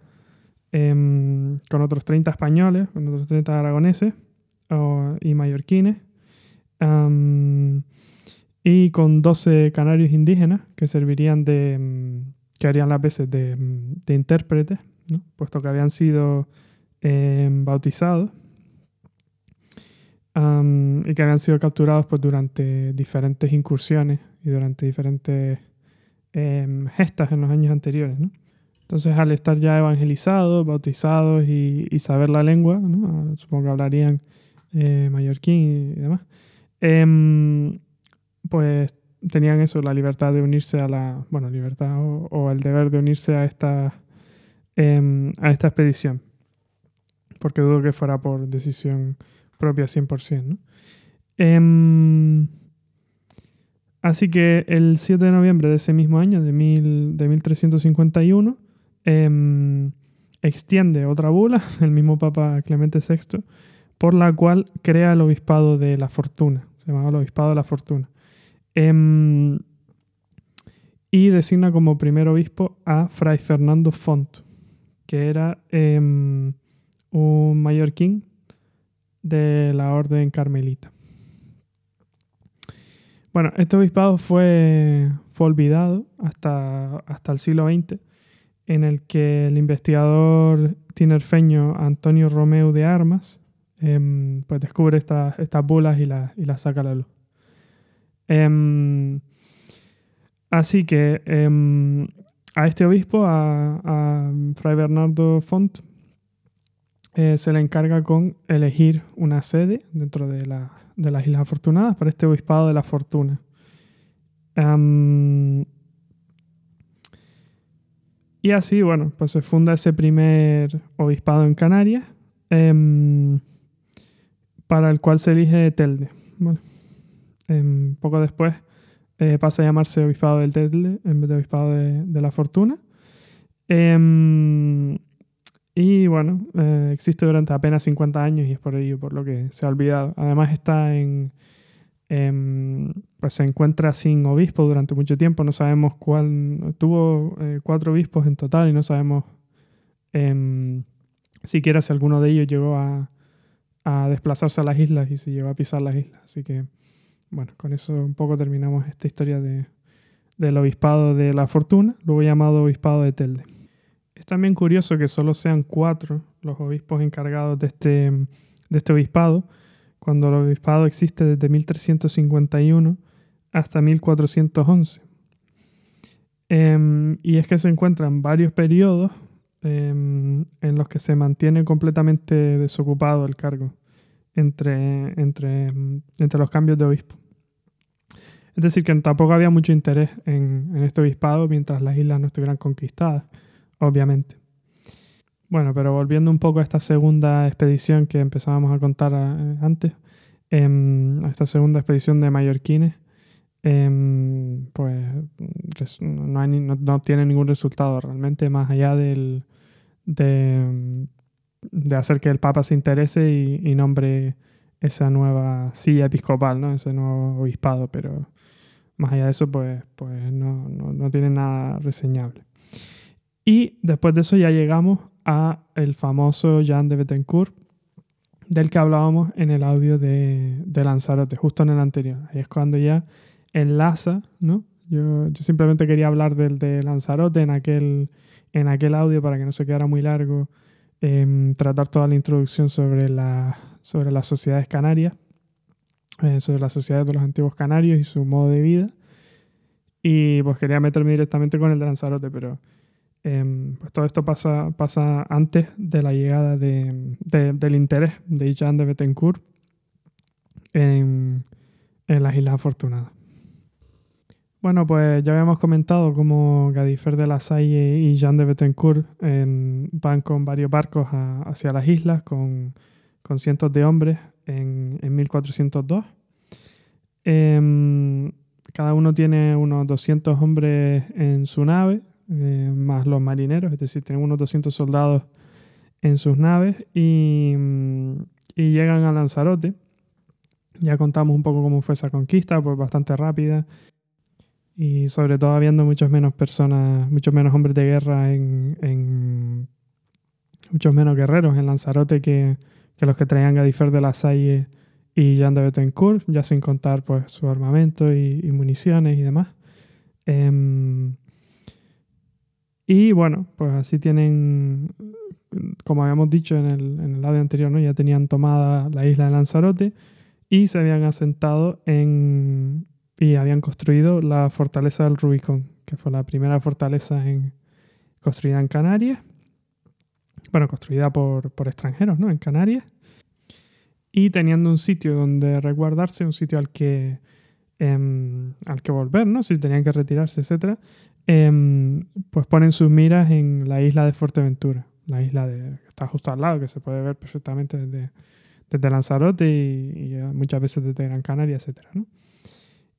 em, con otros 30 españoles, con otros 30 aragoneses y mallorquines, y con 12 canarios indígenas que servirían de, em, que harían las veces de intérpretes, puesto que habían sido bautizados. Y que habían sido capturados pues, durante diferentes incursiones y durante diferentes em, gestas en los años anteriores. Entonces, al estar ya evangelizados, bautizados y, saber la lengua, ah, supongo que hablarían eh, mallorquín y demás, em, pues tenían eso, la libertad de unirse a la, bueno, libertad o, el deber de unirse a esta, em, a esta expedición, porque dudo que fuera por decisión propia 100%. ¿no? Em, así que el 7 de noviembre de ese mismo año, de, mil, de 1351, em, extiende otra bula, el mismo Papa Clemente VI, por la cual crea el obispado de la fortuna. Se llamaba el obispado de la fortuna. Y designa como primer obispo a Fray Fernando Font, que era un mallorquín de la orden carmelita. Bueno, este obispado fue, fue olvidado hasta, hasta el siglo XX, en el que el investigador tinerfeño Antonio Romeo de Armas em, pues descubre estas, estas bulas y las y saca a la luz. Em, así que em, a este obispo, a, Fray Bernardo Font, eh, se le encarga con elegir una sede dentro de, las Islas Afortunadas para este obispado de la fortuna. y así, bueno, pues se funda ese primer obispado en Canarias, em, para el cual se elige Telde. Em, poco después eh, pasa a llamarse obispado del Telde en vez de obispado de, la fortuna. Em, y bueno, eh, existe durante apenas 50 años y es por ello por lo que se ha olvidado. Además está en, pues se encuentra sin obispo durante mucho tiempo. No sabemos cuál. Tuvo eh, cuatro obispos en total y no sabemos em, siquiera si alguno de ellos llegó a, a, desplazarse a las islas y si llegó a pisar las islas. Así que, bueno, con eso un poco terminamos esta historia de, del obispado de la fortuna, luego llamado obispado de Telde. Es también curioso que solo sean cuatro los obispos encargados de este, de este obispado, cuando el obispado existe desde 1351 hasta 1411. Em, y es que se encuentran varios periodos em, en los que se mantiene completamente desocupado el cargo entre, entre, entre los cambios de obispo. Es decir, que tampoco había mucho interés en, en este obispado mientras las islas no estuvieran conquistadas obviamente. Bueno, pero volviendo un poco a esta segunda expedición que empezábamos a contar eh, antes, em, a esta segunda expedición de mallorquines, em, pues no, no, tiene ningún resultado realmente más allá del, de, de hacer que el Papa se interese y, nombre esa nueva silla episcopal, ¿no? ese nuevo obispado, pero más allá de eso, pues, pues no, no tiene nada reseñable. Y después de eso ya llegamos a el famoso Jean de Bettencourt, del que hablábamos en el audio de, Lanzarote, justo en el anterior. Ahí es cuando ya enlaza, ¿no? Yo, simplemente quería hablar del de Lanzarote en aquel, en aquel audio para que no se quedara muy largo, em, tratar toda la introducción sobre, la, sobre las sociedades canarias, eh, sobre las sociedades de los antiguos canarios y su modo de vida. Y pues quería meterme directamente con el de Lanzarote, pero Em, pues todo esto pasa, pasa antes de la llegada del interés de Jean de Bettencourt en, las Islas Afortunadas. Bueno, pues ya habíamos comentado cómo Gadifer de la Salle y Jean de Bettencourt van con varios barcos hacia las islas con, cientos de hombres en, 1402. Em, cada uno tiene unos 200 hombres en su nave, eh, más los marineros, es decir, tienen unos 200 soldados en sus naves y, y llegan a Lanzarote. Ya contamos un poco cómo fue esa conquista, pues bastante rápida y sobre todo habiendo muchos menos personas, muchos menos hombres de guerra en, muchos menos guerreros en Lanzarote que, los que traían Gadifer de la Salle y Jean de Betancourt, ya sin contar pues su armamento y, municiones y demás. Em, y bueno, pues así tienen, como habíamos dicho en el, en el audio anterior, ¿no? ya tenían tomada la isla de Lanzarote y se habían asentado en, y habían construido la fortaleza del Rubicón, que fue la primera fortaleza en, construida en Canarias, bueno, construida por, extranjeros, ¿no? En Canarias, y teniendo un sitio donde resguardarse, un sitio al que, em, al que volver, ¿no? Si tenían que retirarse, etc., em, pues ponen sus miras en la isla de Fuerteventura, la isla de, que está justo al lado, que se puede ver perfectamente desde, desde Lanzarote y, y muchas veces desde Gran Canaria, etc., ¿no?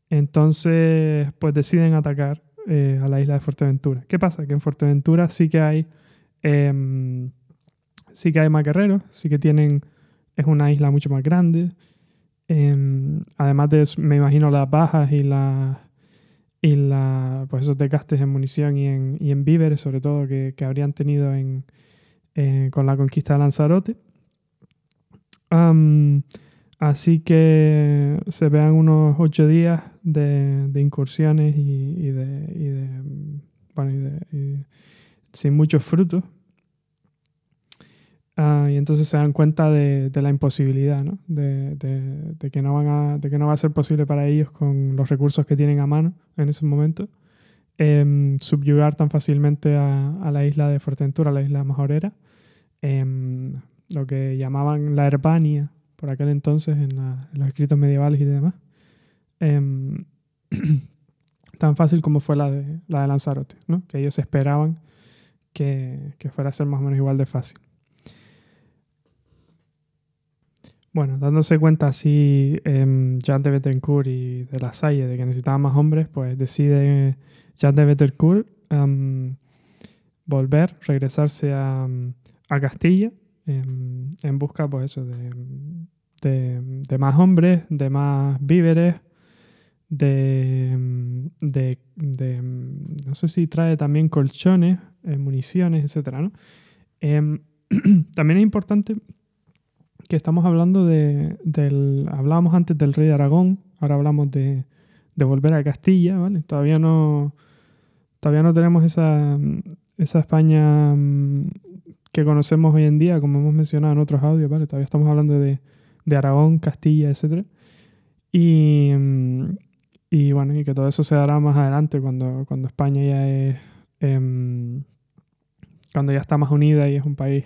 Entonces, pues deciden atacar eh, a la isla de Fuerteventura. ¿Qué pasa? Que en Fuerteventura sí que hay, em, sí que hay más guerreros, sí que tienen, es una isla mucho más grande. Em, además de, me imagino, las bajas y las y la, pues esos desgastes en munición y en, y en víveres, sobre todo, que, que habrían tenido en, eh, con la conquista de Lanzarote. Así que se vean unos ocho días de, incursiones y, de, bueno, y sin muchos frutos. Ah, y entonces se dan cuenta de, la imposibilidad, ¿no? De, que no van a, de que no va a ser posible para ellos con los recursos que tienen a mano en ese momento em, subyugar tan fácilmente a, la isla de Fuerteventura, la isla majorera, em, lo que llamaban la Herbania por aquel entonces en, los escritos medievales y demás. Em, tan fácil como fue la de, la de Lanzarote, ¿no? que ellos esperaban que, fuera a ser más o menos igual de fácil. Bueno, dándose cuenta así eh, Jean de Bettencourt y de la Salle de que necesitaban más hombres, pues decide Jean de Bettencourt em, volver, regresarse a, a Castilla en, busca pues eso, de, más hombres, de más víveres, de, de, no sé si trae también colchones, eh, municiones, etc. Em, también es importante que estamos hablando de, del, hablábamos antes del rey de Aragón, ahora hablamos de, de volver a Castilla, ¿vale? Todavía no, todavía no tenemos esa, esa España que conocemos hoy en día, como hemos mencionado en otros audios, ¿vale? Todavía estamos hablando de, Aragón, Castilla, etc. Y, mm, y, bueno, y que todo eso se dará más adelante cuando, cuando España ya es... Em, cuando ya está más unida y es un país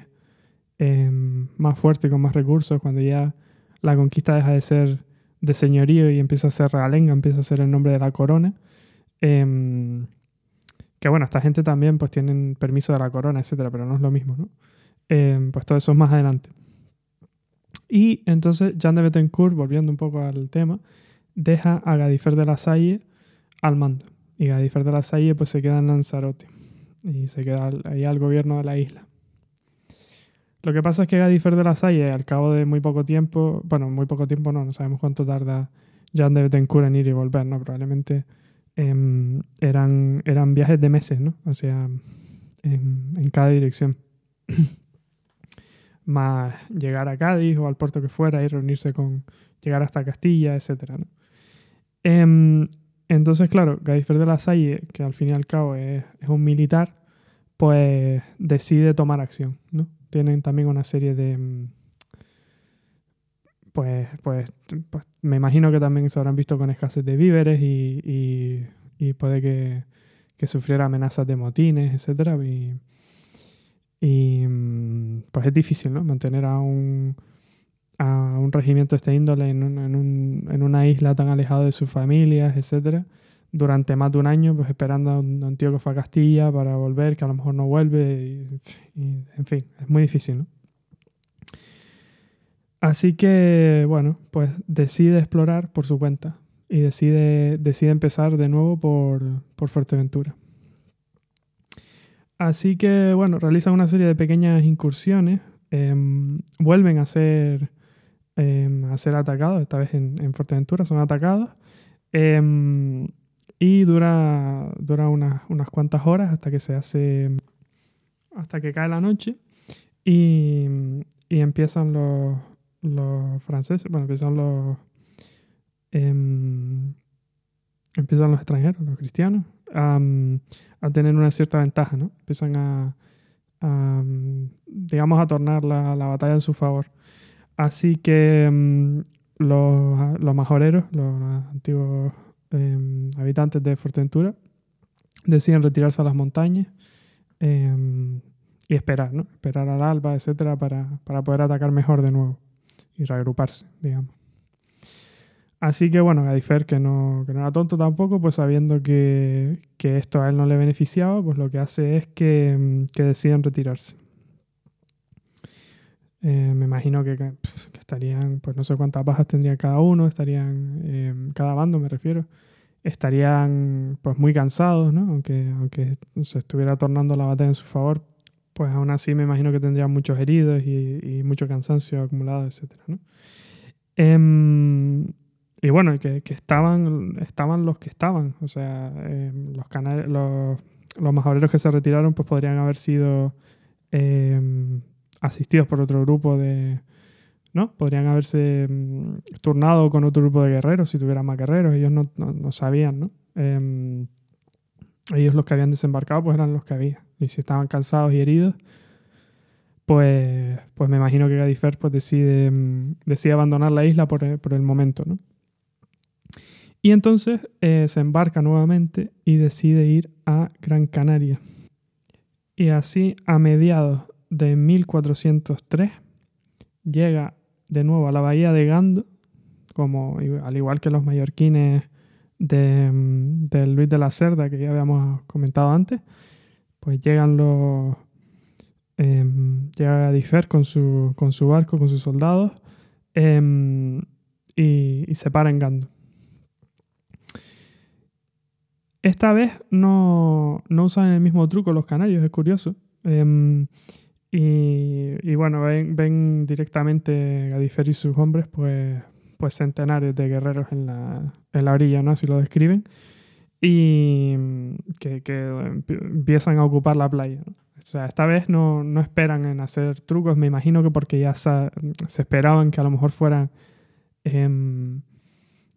em, más fuerte, con más recursos, cuando ya la conquista deja de ser de señorío y empieza a ser realenga, empieza a ser el nombre de la corona. Em, que bueno, esta gente también pues tienen permiso de la corona, etcétera, pero no es lo mismo, ¿no? Eh, pues todo eso es más adelante. Y entonces Jean de Bettencourt, volviendo un poco al tema, deja a Gadifer de la Salle al mando. Y Gadifer de la Salle pues se queda en Lanzarote y se queda ahí al gobierno de la isla. Lo que pasa es que Gadifer de la Salle, al cabo de muy poco tiempo, bueno, muy poco tiempo no, no sabemos cuánto tarda Jean de Bettencourt en ir y volver, ¿no? Probablemente Em, eran, eran viajes de meses, ¿no? O sea, en, cada dirección. Más llegar a Cádiz o al puerto que fuera y reunirse con, llegar hasta Castilla, etc. Em, entonces, claro, Gadifer de la Salle, que al fin y al cabo es, es, un militar, pues decide tomar acción, ¿no? Tienen también una serie de, pues, pues, pues, me imagino que también se habrán visto con escasez de víveres y, puede que, sufriera amenazas de motines, etc. Y, mm, pues es difícil, ¿no? Mantener a un, regimiento de este índole en, una isla tan alejado de sus familias, etc. durante más de un año, pues esperando a un, a un tío que fue a Castilla para volver, que a lo mejor no vuelve, y, y, en fin, es muy difícil, ¿no? Así que, bueno, pues decide explorar por su cuenta y decide, decide empezar de nuevo por, por Fuerteventura. Así que, bueno, realizan una serie de pequeñas incursiones, em, vuelven a ser, em, a ser atacados, esta vez en, en Fuerteventura, son atacados, em, y dura, dura unas, unas cuantas horas hasta que se hace, hasta que cae la noche y, y empiezan los, los franceses, bueno, empiezan los, em, empiezan los extranjeros, los cristianos, a, tener una cierta ventaja, ¿no? Empiezan a, digamos, a tornar la, la, batalla en su favor. Así que um, los, los, majoreros, los antiguos eh, habitantes de Fuerteventura, deciden retirarse a las montañas y esperar, ¿no? Esperar al alba, etcétera, para, para poder atacar mejor de nuevo y reagruparse, digamos. Así que bueno, Gadifer, que no, que no era tonto tampoco, pues sabiendo que, que, esto a él no le beneficiaba, pues lo que hace es que, que deciden retirarse. Eh, me imagino que, que, estarían, pues no sé cuántas bajas tendría cada uno, estarían, eh, cada bando me refiero, estarían pues muy cansados, ¿no? Aunque, aunque se estuviera tornando la batalla en su favor, pues aún así me imagino que tendrían muchos heridos y, mucho cansancio acumulado, etc. ¿no? Eh, y bueno, que, estaban, estaban los que estaban. O sea, eh, los, canales, los, los majoreros que se retiraron pues podrían haber sido eh, asistidos por otro grupo de... ¿no? Podrían haberse turnado con otro grupo de guerreros si tuvieran más guerreros. Ellos no, no, sabían, ¿no? Ellos los que habían desembarcado pues eran los que había. Y si estaban cansados y heridos, pues, pues me imagino que Gadifer pues decide, um, decide abandonar la isla por, por el momento, ¿no? Y entonces eh, se embarca nuevamente y decide ir a Gran Canaria. Y así, a mediados de 1403, llega de nuevo a la bahía de Gando, como, al igual que los mallorquines de, de Luis de la Cerda, que ya habíamos comentado antes, pues llegan los... Eh, llega Difer con su, con su barco, con sus soldados, eh, y, se para en Gando. Esta vez no, no, usan el mismo truco los canarios, es curioso. Eh, y, y, bueno, ven, directamente Gadifer y sus hombres, pues, pues centenares de guerreros en la, en la orilla, ¿no? Así lo describen. Y que, que empiezan a ocupar la playa. O sea, esta vez no, no, esperan en hacer trucos, me imagino que porque ya se, se esperaban que a lo mejor fueran eh,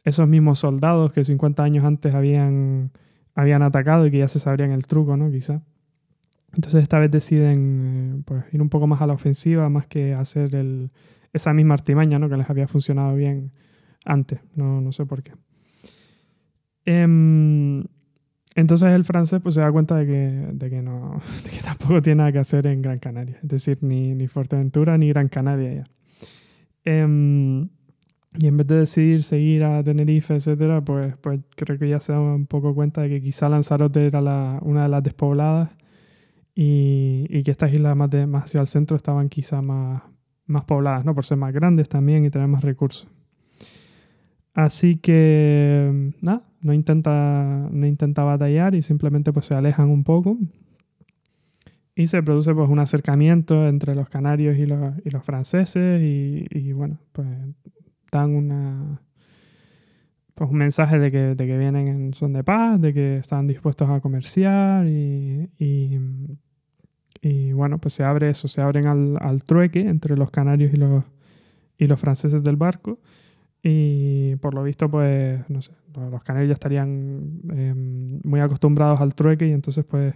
esos mismos soldados que 50 años antes habían habían atacado y que ya se sabrían el truco, ¿no? Quizá. Entonces esta vez deciden eh, pues, ir un poco más a la ofensiva, más que hacer el, esa misma artimaña, ¿no? Que les había funcionado bien antes, no, no sé por qué. Eh, entonces el francés pues, se da cuenta de que, de que, no, de que tampoco tiene nada que hacer en Gran Canaria, es decir, ni, ni Fuerteventura ni Gran Canaria ya. Eh, y en vez de decidir seguir a Tenerife, etcétera, pues, pues creo que ya se da un poco cuenta de que quizá Lanzarote era la, una de las despobladas y, y que estas islas más, de, más hacia el centro estaban quizá más, más pobladas, ¿no? Por ser más grandes también y tener más recursos. Así que, nada, no intenta, no intenta batallar y simplemente pues se alejan un poco. Y se produce pues un acercamiento entre los canarios y los, y los franceses y, y bueno, pues dan una, pues un mensaje de que, de que vienen en son de paz, de que están dispuestos a comerciar y, y, y bueno, pues se abre eso, se abren al, al, trueque entre los canarios y los, y los franceses del barco y por lo visto pues, no sé, los canarios ya estarían eh, muy acostumbrados al trueque y entonces pues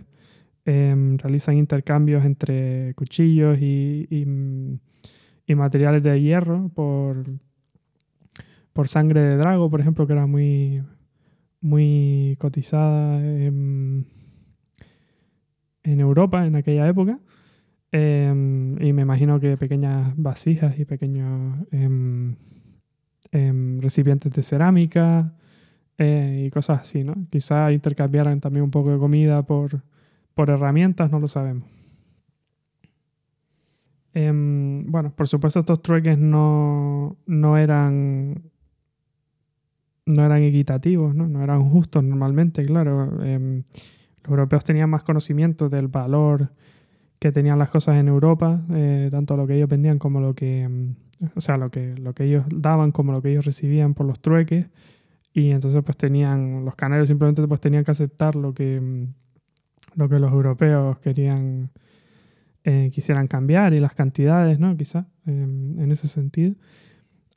eh, realizan intercambios entre cuchillos y, y, materiales de hierro por por sangre de drago, por ejemplo, que era muy, muy cotizada en, Europa en aquella época. Eh, y me imagino que pequeñas vasijas y pequeños eh, recipientes de cerámica, eh, y cosas así, ¿no? Quizá intercambiaran también un poco de comida por, por herramientas, no lo sabemos. Em, bueno, por supuesto estos trueques no, no eran no eran equitativos, ¿no? no eran justos normalmente, claro. Em, los europeos tenían más conocimiento del valor que tenían las cosas en Europa, eh, tanto lo que ellos vendían como lo que, em, o sea, lo que, lo que ellos daban como lo que ellos recibían por los trueques. Y entonces pues tenían, los canarios simplemente pues tenían que aceptar lo que, lo que los europeos querían, eh, quisieran cambiar y las cantidades, ¿no? Quizá, en ese sentido.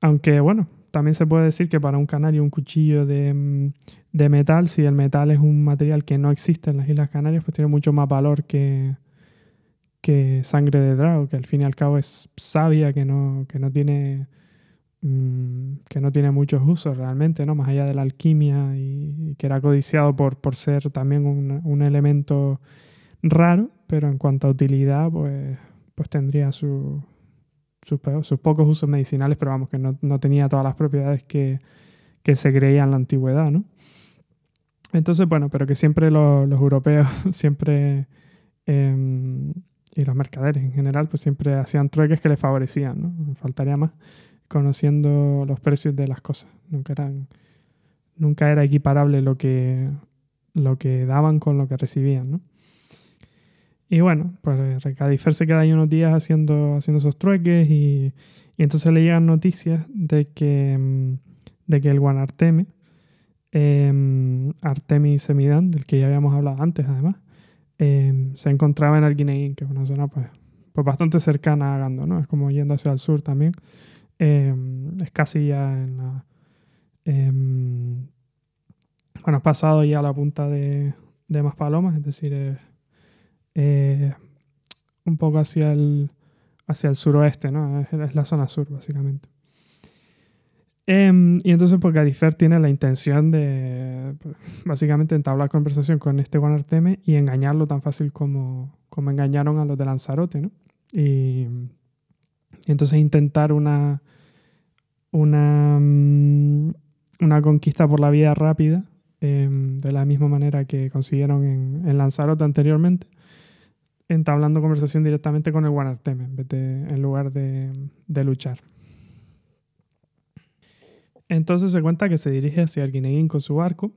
Aunque bueno, también se puede decir que para un canario un cuchillo mm, de, metal, si el metal es un material que no existe en las Islas Canarias, pues tiene mucho más valor que, que sangre de drago, que al fin y al cabo es sabia, que no, que no tiene mm, que no tiene muchos usos realmente, ¿no? Más allá de la alquimia y, que era codiciado por, por ser también un, un, elemento raro, pero en cuanto a utilidad, pues, pues tendría su, sus, pocos usos medicinales, pero vamos, que no, tenía todas las propiedades que, se creía en la antigüedad, ¿no? Entonces, bueno, pero que siempre los, europeos, siempre, em, y los mercaderes en general, pues siempre hacían trueques que les favorecían, ¿no? Faltaría más, conociendo los precios de las cosas. Nunca, eran, nunca era equiparable lo que, lo que daban con lo que recibían, ¿no? Y bueno, pues Recadifer se queda ahí unos días haciendo, haciendo esos trueques y, entonces le llegan noticias de que, mm, de que el Guanarteme, eh, Artemis Semidán, del que ya habíamos hablado antes además, em, se encontraba en Arguineguín, que es una zona pues, pues bastante cercana a Gando, ¿no? Es como yendo hacia el sur también. Em, es casi ya en la... bueno, pasado ya a la punta de, de Maspalomas, es decir, eh, un poco hacia el, hacia el suroeste, ¿no? Es, la zona sur, básicamente. Em, y entonces, pues Garifer tiene la intención de, pues, básicamente, entablar conversación con este Juan Arteme y engañarlo tan fácil como, como engañaron a los de Lanzarote, ¿no? Y, entonces intentar una, una, mm, una conquista por la vía rápida, em, de la misma manera que consiguieron en, Lanzarote anteriormente entablando conversación directamente con el Guanarteme en, en lugar de, luchar. Entonces se cuenta que se dirige hacia Arguineguín con su barco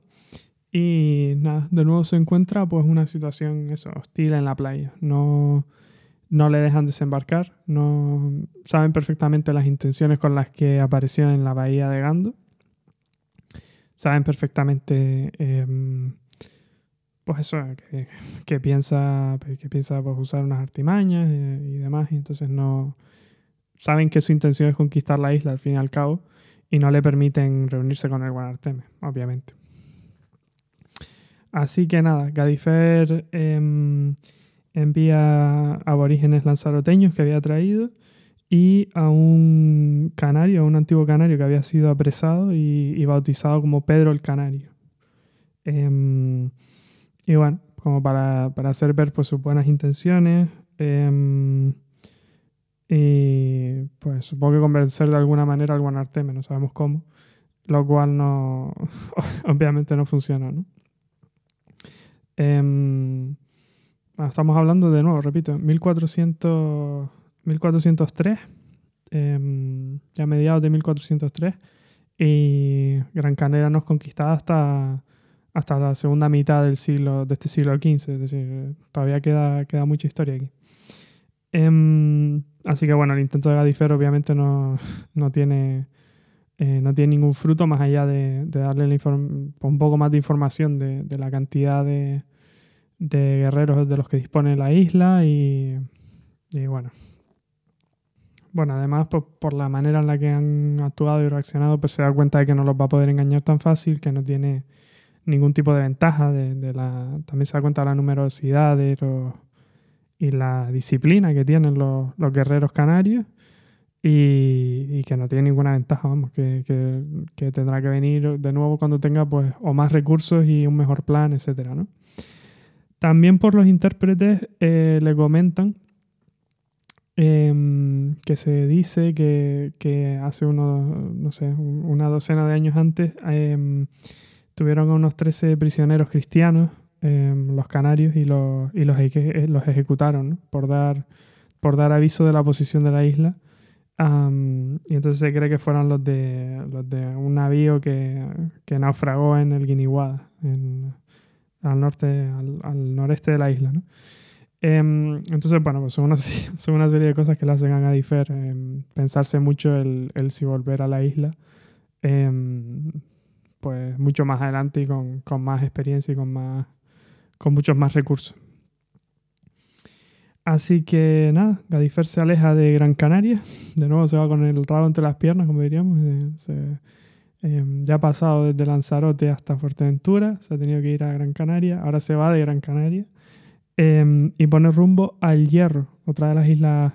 y nada, de nuevo se encuentra pues una situación eso, hostil en la playa. No, no le dejan desembarcar, no saben perfectamente las intenciones con las que apareció en la bahía de Gando. Saben perfectamente em, pues eso, que, piensa, que piensa pues, usar unas artimañas eh, y, demás, entonces no saben que su intención es conquistar la isla al fin y al cabo, y no le permiten reunirse con el Guanarteme, obviamente. Así que nada, Gadifer em, envía aborígenes lanzaroteños que había traído y a un canario, a un antiguo canario que había sido apresado y, bautizado como Pedro el Canario. Em, y bueno, como para, hacer ver pues, sus buenas intenciones. Em, y pues supongo que convencer de alguna manera al Guanarteme, no sabemos cómo. Lo cual no, obviamente no funciona, ¿no? Em, estamos hablando de nuevo, repito, 1400, 1403, eh, ya mediados de 1403, y Gran Canaria no es conquistada hasta hasta la segunda mitad del siglo, de este siglo XV, es decir, todavía queda, queda mucha historia aquí. Em, así que bueno, el intento de Gadifer obviamente no, no tiene, eh, no tiene ningún fruto más allá de, darle un poco más de información de, de la cantidad de, de, guerreros de los que dispone la isla y, bueno. Bueno, además por, la manera en la que han actuado y reaccionado, pues se da cuenta de que no los va a poder engañar tan fácil, que no tiene ningún tipo de ventaja. De, la, también se da cuenta de la numerosidad y la disciplina que tienen los, guerreros canarios y, que no tiene ninguna ventaja, vamos, que, tendrá que venir de nuevo cuando tenga pues o más recursos y un mejor plan, etc. ¿no? También por los intérpretes eh, le comentan em, que se dice que, hace unos, no sé, una docena de años antes em, tuvieron a unos 13 prisioneros cristianos, em, los canarios, y los, y los, los ejecutaron por, dar, por dar aviso de la posición de la isla. y entonces se cree que fueron los de, los de un navío que, que naufragó en el Guiniguada, al, norte, al, noreste de la isla. ¿no? Em, entonces, bueno, pues son una, son una serie de cosas que le hacen a Gadifer em, pensarse mucho el, el, si volver a la isla, pues mucho más adelante y con, con, más experiencia y con, más, con muchos más recursos. Así que nada, Gadifer se aleja de Gran Canaria, de nuevo se va con el rabo entre las piernas, como diríamos, se, ya ha pasado desde Lanzarote hasta Fuerteventura, se ha tenido que ir a Gran Canaria, ahora se va de Gran Canaria Em, y pone rumbo al Hierro, otra de las islas,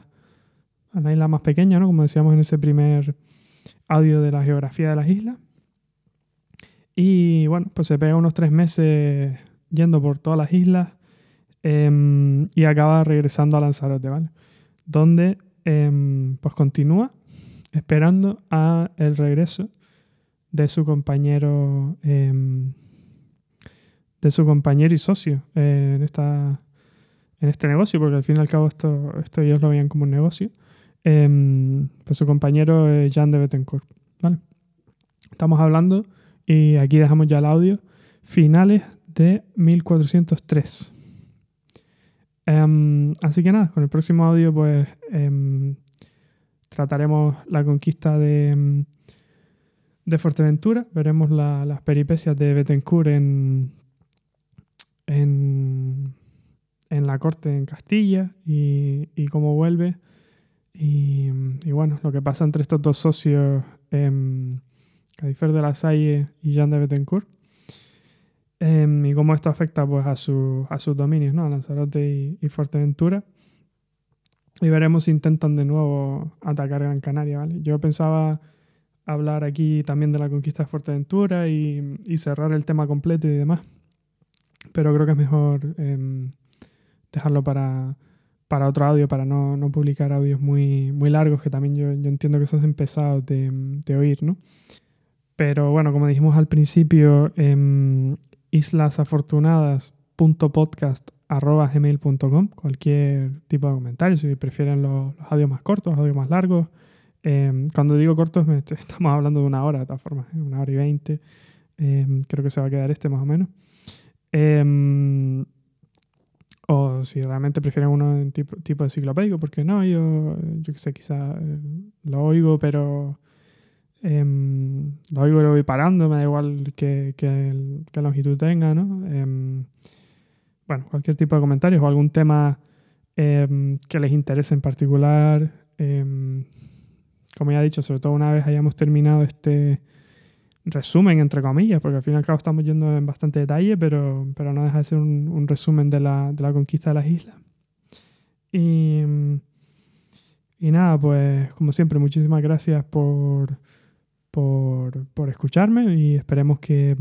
la isla más pequeña, ¿no? como decíamos en ese primer audio de la geografía de las islas. Y bueno, pues se pega unos tres meses yendo por todas las islas em, y acaba regresando a Lanzarote, ¿vale? Donde em, pues continúa esperando a el regreso de su compañero de su compañero y socio eh, en esta en este negocio, porque al fin y al cabo esto, esto ellos lo veían como un negocio, eh, pues su compañero es Jean de Bettencourt. ¿vale? Estamos hablando, y aquí dejamos ya el audio, finales de 1403. Em, así que nada, con el próximo audio pues em, trataremos la conquista de, de Fuerteventura, veremos las peripecias de Bettencourt en, en en la corte en Castilla y, y cómo vuelve. Y, bueno, lo que pasa entre estos dos socios, Cadifer de la Salle y Jean de Bettencourt. Em, y cómo esto afecta pues, a, su, a sus dominios, ¿no? a Lanzarote y, Fuerteventura. Y veremos si intentan de nuevo atacar Gran Canaria. ¿vale? Yo pensaba hablar aquí también de la conquista de Fuerteventura y, y cerrar el tema completo y demás. Pero creo que es mejor em, dejarlo para, para otro audio, para no, no, publicar audios muy, muy largos, que también yo, yo entiendo que son pesados de, de, oír, ¿no? Pero bueno, como dijimos al principio, eh, islasafortunadas.podcast.gmail.com Cualquier tipo de comentario, si prefieren los, los audios más cortos, los audios más largos. Em, cuando digo cortos, me, estamos hablando de una hora, de todas formas, ¿eh? una hora y veinte. Em, creo que se va a quedar este más o menos. O si realmente prefieren uno en tipo, tipo enciclopédico, porque no, yo, yo qué sé, quizá eh, lo oigo, pero em, lo voy parando, me da igual que, que, longitud tenga, ¿no? Em, bueno, cualquier tipo de comentarios o algún tema em, que les interese en particular. como ya he dicho, sobre todo una vez hayamos terminado este, resumen, entre comillas, porque al fin y al cabo estamos yendo en bastante detalle, pero, pero no deja de ser un, resumen de la, de la, conquista de las islas. Y, y, nada, pues como siempre, muchísimas gracias por, por, por escucharme y esperemos que,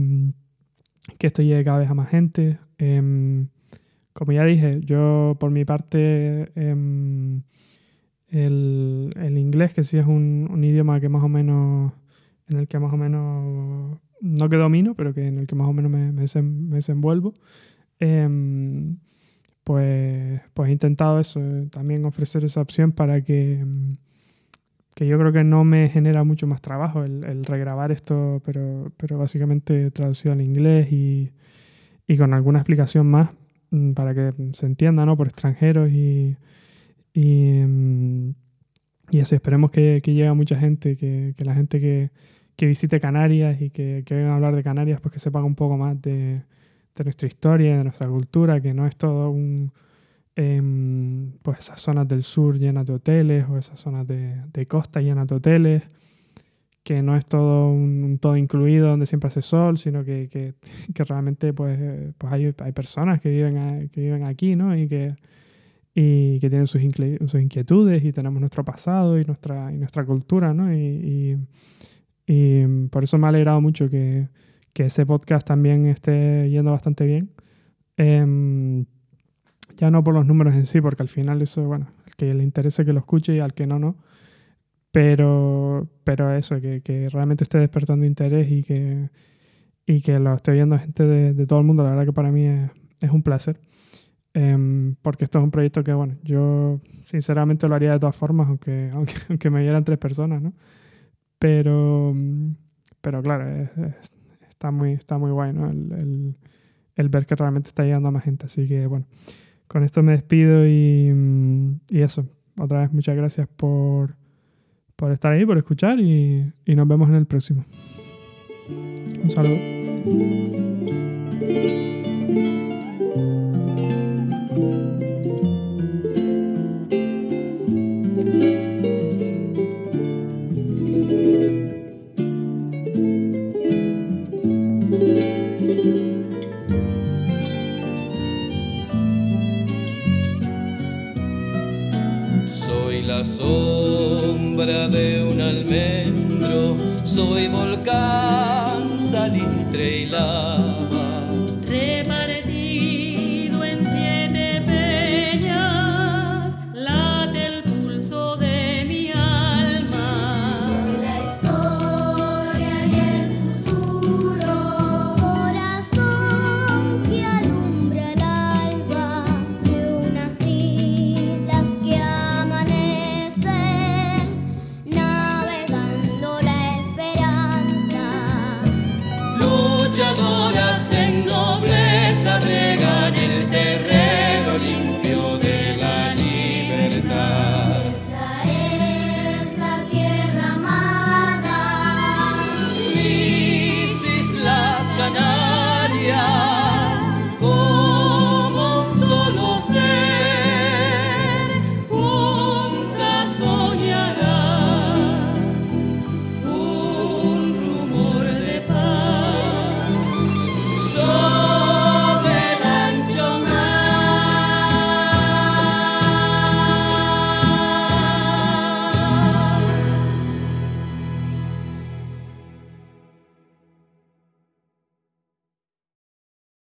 que, esto llegue cada vez a más gente. Em, como ya dije, yo por mi parte... Em, el, el, inglés, que sí es un, un idioma que más o menos en el que más o menos, no que domino, pero que en el que más o menos me, me, desenvuelvo, em, pues, pues he intentado eso, también ofrecer esa opción para que, que yo creo que no me genera mucho más trabajo el, regrabar esto, pero, pero básicamente traducido al inglés y, y con alguna explicación más mm, para que se entienda ¿no? por extranjeros y, y, em, y así esperemos que, que llegue a mucha gente, que, que la gente que, que visite Canarias y que, vengan a hablar de Canarias, pues que sepan un poco más de, de nuestra historia, de nuestra cultura, que no es todo un... Em, pues esas zonas del sur llenas de hoteles o esas zonas de, de costa llenas de hoteles, que no es todo un, todo incluido donde siempre hace sol, sino que, que, que realmente pues, pues hay, hay, personas que viven, que viven aquí, ¿no? Y que, y que tienen sus, sus, inquietudes y tenemos nuestro pasado y nuestra, y nuestra cultura, ¿no? Y, y, y por eso me ha alegrado mucho que, que ese podcast también esté yendo bastante bien. Eh, ya no por los números en sí, porque al final eso, bueno, al que le interese que lo escuche y al que no, no. Pero, pero eso, que, que realmente esté despertando interés y que, y que lo esté oyendo gente de, de, todo el mundo. La verdad que para mí es, es un placer. Em, porque esto es un proyecto que, bueno, yo sinceramente lo haría de todas formas, aunque, aunque, aunque me vieran tres personas, ¿no? Pero, pero claro, está, muy, está muy guay, ¿no? El, el, el, ver que realmente está llegando a más gente. Así que, bueno, con esto me despido y, y eso. Otra vez, muchas gracias por, por estar ahí, por escuchar y, y nos vemos en el próximo. Un saludo. De un almendro, soy volcán, salitre y lava.